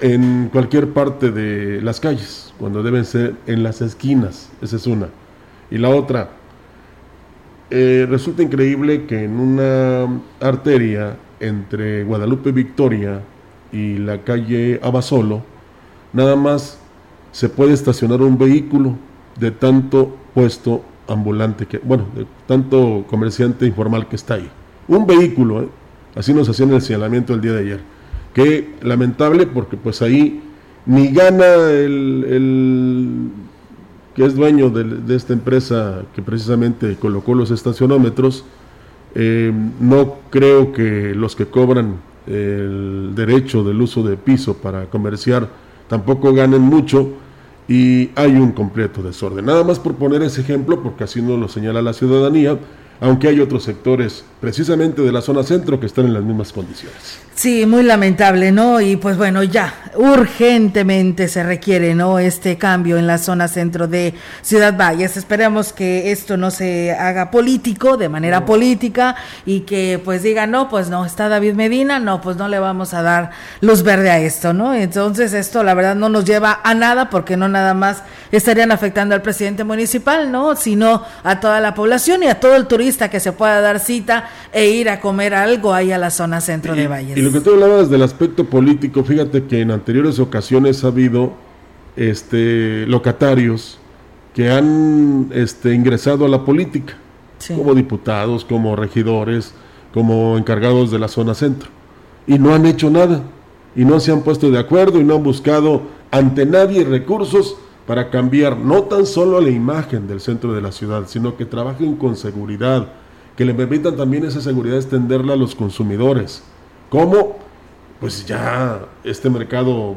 en cualquier parte de las calles, cuando deben ser en las esquinas, esa es una. Y la otra, eh, resulta increíble que en una arteria entre Guadalupe Victoria y la calle Abasolo, nada más se puede estacionar un vehículo de tanto puesto ambulante que, bueno, de tanto comerciante informal que está ahí. Un vehículo, ¿eh? así nos hacían el señalamiento el día de ayer que lamentable porque pues ahí ni gana el, que es dueño de, esta empresa que precisamente colocó los estacionómetros, eh, no creo que los que cobran el derecho del uso de piso para comerciar tampoco ganen mucho y hay un completo desorden. Nada más por poner ese ejemplo, porque así nos lo señala la ciudadanía, aunque hay otros sectores precisamente de la zona centro que están en las mismas condiciones. Sí, muy lamentable, ¿no? Y pues bueno, ya urgentemente se requiere, ¿no? Este cambio en la zona centro de Ciudad Valles. Esperamos que esto no se haga político, de manera política, y que pues digan, no, pues no, está David Medina, no, pues no le vamos a dar luz verde a esto, ¿no? Entonces esto la verdad no nos lleva a nada porque no nada más estarían afectando al presidente municipal, ¿no? Sino a toda la población y a todo el turista que se pueda dar cita e ir a comer algo ahí a la zona centro de Valles. lo que tú hablabas del aspecto político, fíjate que en anteriores ocasiones ha habido este, locatarios que han este, ingresado a la política, como diputados, como regidores, como encargados de la zona centro, y no han hecho nada, y no se han puesto de acuerdo, y no han buscado ante nadie recursos para cambiar no tan solo la imagen del centro de la ciudad, sino que trabajen con seguridad, que le permitan también esa seguridad extenderla a los consumidores ¿Cómo? Pues ya este mercado,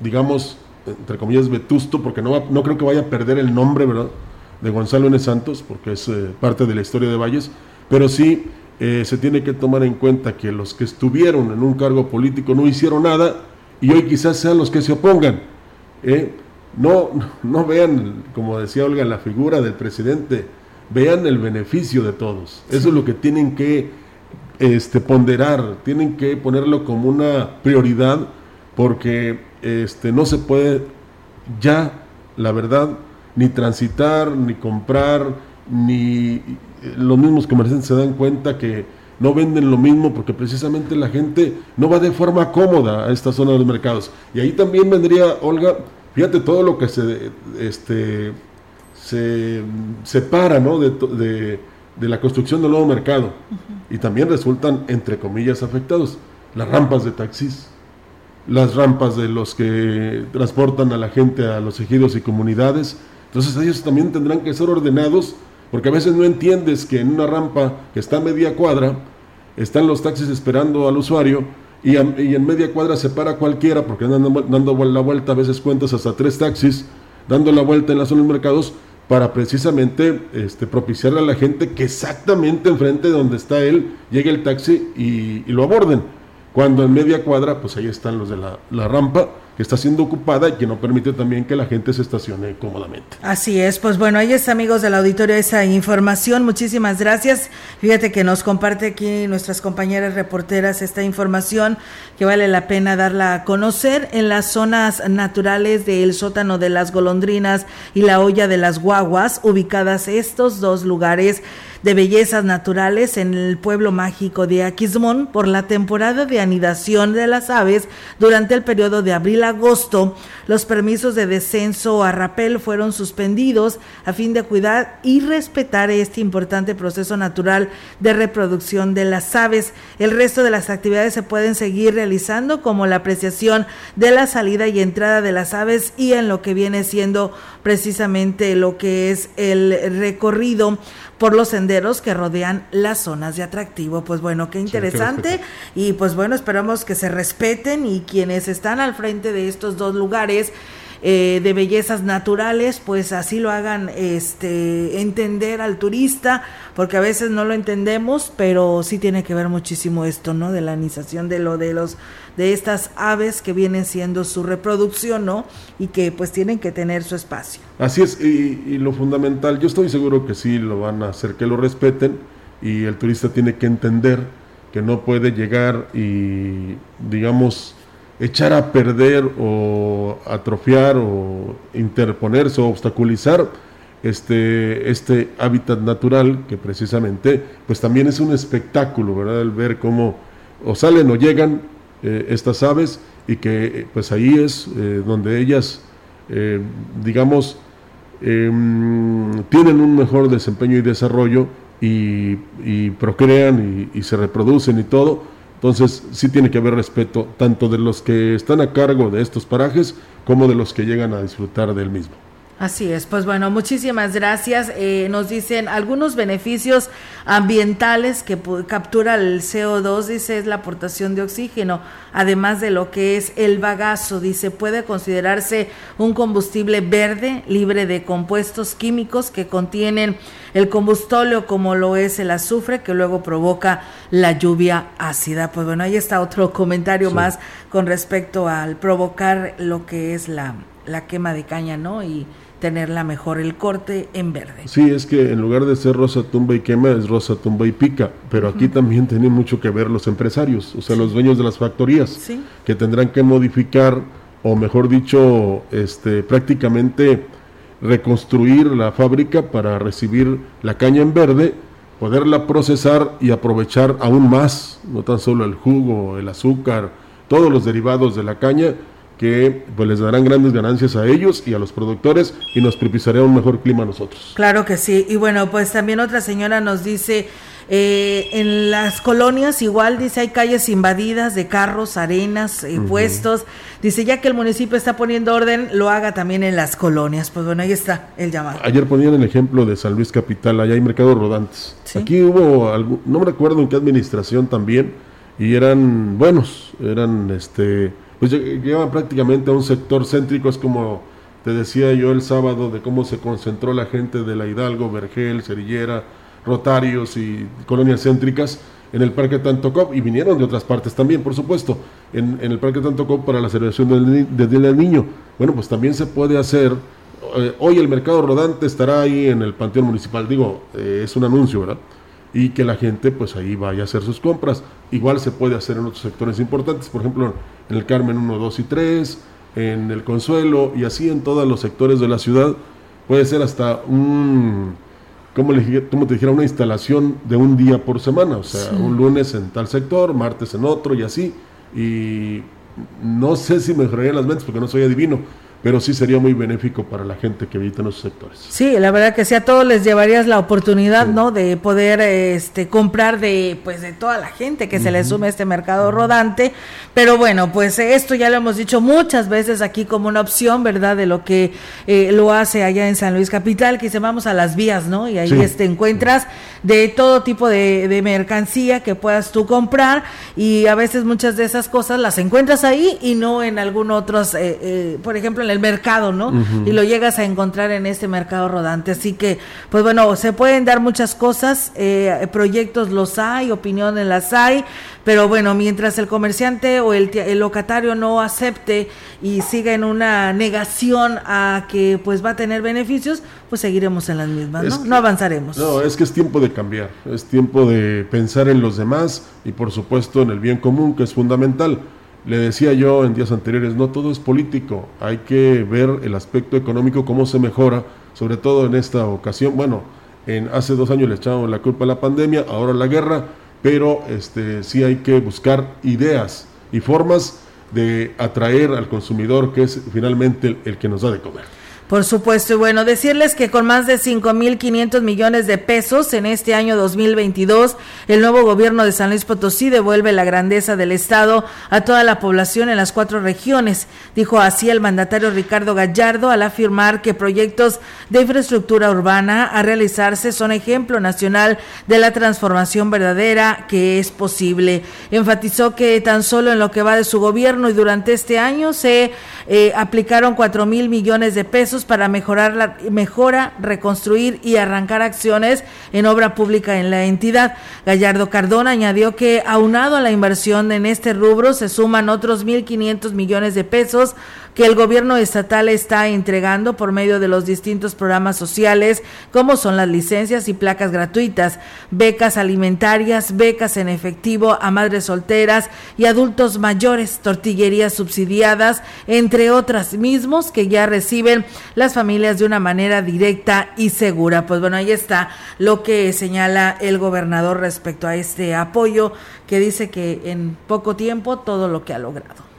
digamos, entre comillas, vetusto, porque no, no creo que vaya a perder el nombre, ¿verdad? De Gonzalo N. Santos, porque es eh, parte de la historia de Valles, pero sí eh, se tiene que tomar en cuenta que los que estuvieron en un cargo político no hicieron nada y hoy quizás sean los que se opongan. ¿eh? No, no vean, como decía Olga, la figura del presidente, vean el beneficio de todos. Eso es lo que tienen que este, ponderar, tienen que ponerlo como una prioridad porque este, no se puede ya, la verdad, ni transitar, ni comprar, ni los mismos comerciantes se dan cuenta que no venden lo mismo porque precisamente la gente no va de forma cómoda a esta zona de los mercados. Y ahí también vendría, Olga, fíjate todo lo que se, este, se separa ¿no? de de la construcción del nuevo mercado y también resultan, entre comillas, afectados. Las rampas de taxis, las rampas de los que transportan a la gente a los ejidos y comunidades. Entonces ellos también tendrán que ser ordenados porque a veces no entiendes que en una rampa que está a media cuadra están los taxis esperando al usuario y, en media cuadra se para cualquiera porque andan dando la vuelta, a veces cuentas hasta tres taxis, dando la vuelta en la zona de mercados para precisamente este, propiciarle a la gente que exactamente enfrente de donde está él llegue el taxi y, y lo aborden. Cuando en media cuadra, pues ahí están los de la rampa que está siendo ocupada y que no permite también que la gente se estacione cómodamente. Así es, pues bueno, ahí está amigos del auditorio esa información, muchísimas gracias. Fíjate que nos comparte aquí nuestras compañeras reporteras esta información que vale la pena darla a conocer en las zonas naturales del sótano de las golondrinas y la olla de las guaguas, ubicadas estos dos lugares de bellezas naturales en el pueblo mágico de Aquismón por la temporada de anidación de las aves durante el periodo de abril-agosto. Los permisos de descenso a rapel fueron suspendidos a fin de cuidar y respetar este importante proceso natural de reproducción de las aves. El resto de las actividades se pueden seguir realizando como la apreciación de la salida y entrada de las aves y en lo que viene siendo precisamente lo que es el recorrido por los senderos que rodean las zonas de atractivo. Pues bueno, qué interesante. y pues bueno, esperamos que se respeten y quienes están al frente de estos dos lugares. Eh, de bellezas naturales, pues así lo hagan este, entender al turista, porque a veces no lo entendemos, pero sí tiene que ver muchísimo esto, ¿no? De la anización de lo de los de estas aves que vienen siendo su reproducción, ¿no? Y que pues tienen que tener su espacio. Así es, y, lo fundamental, yo estoy seguro que sí lo van a hacer, que lo respeten, y el turista tiene que entender que no puede llegar y, digamos, echar a perder o atrofiar o interponerse o obstaculizar este, este hábitat natural que precisamente pues también es un espectáculo, ¿verdad? El ver cómo o salen o llegan eh, estas aves y que pues ahí es eh, donde ellas, eh, digamos, em, tienen un mejor desempeño y desarrollo y, procrean y, y, se reproducen y todo. Entonces sí tiene que haber respeto tanto de los que están a cargo de estos parajes como de los que llegan a disfrutar del mismo. Así es, pues bueno, muchísimas gracias. Eh, nos dicen algunos beneficios ambientales que captura el CO2, dice, es la aportación de oxígeno, además de lo que es el bagazo, dice, puede considerarse un combustible verde, libre de compuestos químicos que contienen el combustóleo como lo es el azufre que luego provoca la lluvia ácida. Pues bueno, ahí está otro comentario más con respecto al provocar lo que es la, la quema de caña, ¿no? Y tenerla mejor el corte en verde. Sí, es que en lugar de ser rosa tumba y quema es rosa tumba y pica, pero aquí también tienen mucho que ver los empresarios, o sea, los dueños de las factorías, que tendrán que modificar o mejor dicho, este prácticamente reconstruir la fábrica para recibir la caña en verde, poderla procesar y aprovechar aún más, no tan solo el jugo, el azúcar, todos los derivados de la caña que pues, les darán grandes ganancias a ellos y a los productores y nos propiciará un mejor clima a nosotros. Claro que sí. Y bueno, pues también otra señora nos dice, eh, en las colonias igual dice hay calles invadidas de carros, arenas, eh, puestos. Dice ya que el municipio está poniendo orden, lo haga también en las colonias. Pues bueno, ahí está el llamado. Ayer ponían el ejemplo de San Luis Capital, allá hay mercados rodantes. Aquí hubo, algo, no me recuerdo en qué administración también, y eran buenos, eran este pues llevan prácticamente a un sector céntrico, es como te decía yo el sábado de cómo se concentró la gente de la Hidalgo, Vergel, Cerillera, Rotarios y colonias céntricas en el Parque Tantocop y vinieron de otras partes también, por supuesto, en, el Parque Tantocop para la celebración del, Día del Niño. Bueno, pues también se puede hacer, eh, hoy el mercado rodante estará ahí en el Panteón Municipal, digo, eh, es un anuncio, ¿verdad? y que la gente pues ahí vaya a hacer sus compras. Igual se puede hacer en otros sectores importantes, por ejemplo en el Carmen 1, 2 y 3, en el Consuelo y así en todos los sectores de la ciudad. Puede ser hasta un, como, le, como te dijera, una instalación de un día por semana, o sea, un lunes en tal sector, martes en otro y así. Y no sé si mejoraría las ventas porque no soy adivino, pero sí sería muy benéfico para la gente que habita en esos sectores. Sí, la verdad que sí, a todos les llevarías la oportunidad, ¿no? De poder este, comprar de, pues, de toda la gente que se le sume a este mercado rodante. Pero bueno, pues esto ya lo hemos dicho muchas veces aquí como una opción, ¿verdad? De lo que eh, lo hace allá en San Luis Capital, que se vamos a las vías, ¿no? Y ahí te este, encuentras de todo tipo de, de mercancía que puedas tú comprar y a veces muchas de esas cosas las encuentras ahí y no en algún otro, eh, eh, por ejemplo, en el mercado, ¿no? Y lo llegas a encontrar en este mercado rodante. Así que, pues bueno, se pueden dar muchas cosas, eh, proyectos los hay, opiniones las hay, pero bueno, mientras el comerciante o el, el locatario no acepte y siga en una negación a que pues va a tener beneficios, pues seguiremos en las mismas, ¿no? no avanzaremos. No, es que es tiempo de cambiar, es tiempo de pensar en los demás y por supuesto en el bien común, que es fundamental. Le decía yo en días anteriores, no todo es político, hay que ver el aspecto económico, cómo se mejora, sobre todo en esta ocasión. Bueno, en hace dos años le echamos la culpa a la pandemia, ahora la guerra, pero este, sí hay que buscar ideas y formas de atraer al consumidor, que es finalmente el que nos da de comer. Por supuesto, y bueno, decirles que con más de 5.500 millones de pesos en este año 2022, el nuevo gobierno de San Luis Potosí devuelve la grandeza del Estado a toda la población en las cuatro regiones, dijo así el mandatario Ricardo Gallardo al afirmar que proyectos de infraestructura urbana a realizarse son ejemplo nacional de la transformación verdadera que es posible. Enfatizó que tan solo en lo que va de su gobierno y durante este año se eh, aplicaron 4 mil millones de pesos para mejorar la mejora, reconstruir y arrancar acciones en obra pública en la entidad. Gallardo Cardona añadió que aunado a la inversión en este rubro se suman otros 1.500 millones de pesos que el gobierno estatal está entregando por medio de los distintos programas sociales, como son las licencias y placas gratuitas, becas alimentarias, becas en efectivo a madres solteras y adultos mayores, tortillerías subsidiadas, entre otras mismos que ya reciben las familias de una manera directa y segura. Pues bueno, ahí está lo que señala el gobernador respecto a este apoyo que dice que en poco tiempo todo lo que ha logrado.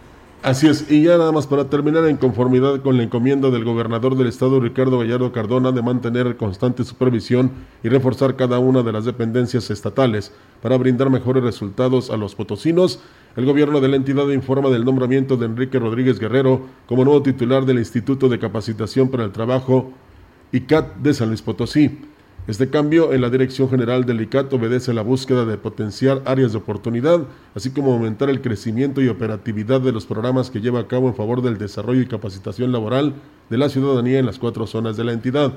Así es, y ya nada más para terminar, en conformidad con la encomienda del gobernador del estado, Ricardo Gallardo Cardona, de mantener constante supervisión y reforzar cada una de las dependencias estatales para brindar mejores resultados a los potosinos, el gobierno de la entidad informa del nombramiento de Enrique Rodríguez Guerrero como nuevo titular del Instituto de Capacitación para el Trabajo ICAT de San Luis Potosí. Este cambio en la Dirección General del ICAT obedece a la búsqueda de potenciar áreas de oportunidad, así como aumentar el crecimiento y operatividad de los programas que lleva a cabo en favor del desarrollo y capacitación laboral de la ciudadanía en las cuatro zonas de la entidad.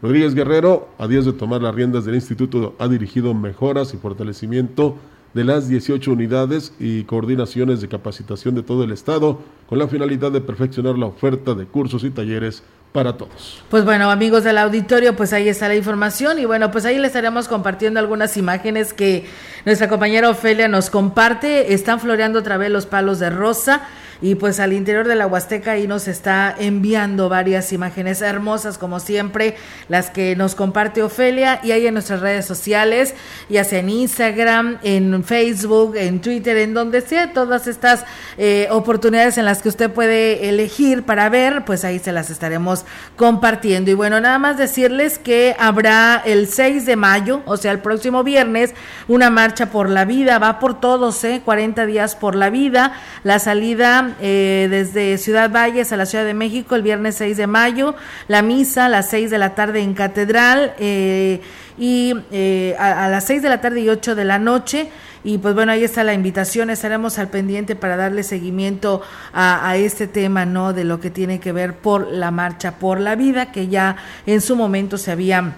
Rodríguez Guerrero, a días de tomar las riendas del instituto, ha dirigido mejoras y fortalecimiento de las 18 unidades y coordinaciones de capacitación de todo el Estado, con la finalidad de perfeccionar la oferta de cursos y talleres para todos. Pues bueno, amigos del auditorio, pues ahí está la información y bueno, pues ahí les estaremos compartiendo algunas imágenes que nuestra compañera Ofelia nos comparte. Están floreando otra vez los palos de rosa y pues al interior de la Huasteca ahí nos está enviando varias imágenes hermosas como siempre, las que nos comparte Ofelia y ahí en nuestras redes sociales, ya sea en Instagram, en Facebook, en Twitter, en donde sea, todas estas eh, oportunidades en las que usted puede elegir para ver, pues ahí se las estaremos compartiendo. Y bueno, nada más decirles que habrá el 6 de mayo, o sea, el próximo viernes, una marcha por la vida, va por todos, ¿eh? 40 días por la vida, la salida eh, desde Ciudad Valles a la Ciudad de México el viernes 6 de mayo, la misa a las 6 de la tarde en Catedral eh, y eh, a, las 6 de la tarde y 8 de la noche. Y pues bueno, ahí está la invitación, estaremos al pendiente para darle seguimiento a, este tema, ¿no? De lo que tiene que ver por la marcha por la vida, que ya en su momento se había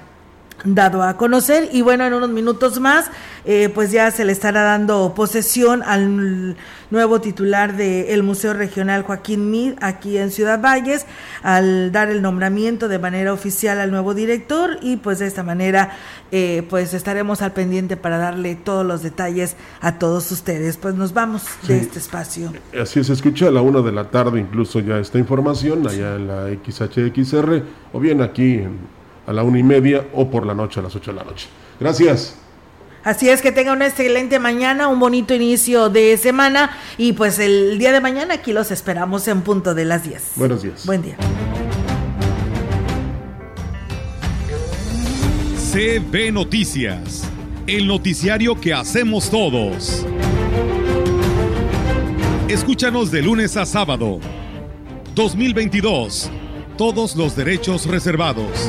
dado a conocer. Y bueno en unos minutos más eh, pues ya se le estará dando posesión al nuevo titular del Museo Regional Joaquín Mid aquí en Ciudad Valles al dar el nombramiento de manera oficial al nuevo director. Y pues de esta manera eh, pues estaremos al pendiente para darle todos los detalles a todos ustedes. Pues nos vamos de este espacio. Así se escucha a la una de la tarde incluso ya esta información allá en la XHXR o bien aquí en a la una y media o por la noche a las ocho de la noche. Gracias. Así es que tenga una excelente mañana, un bonito inicio de semana y pues el día de mañana aquí los esperamos en punto de las 10. Buenos días. Buen día. CB Noticias, el noticiario que hacemos todos. Escúchanos de lunes a sábado. 2022. Todos los derechos reservados.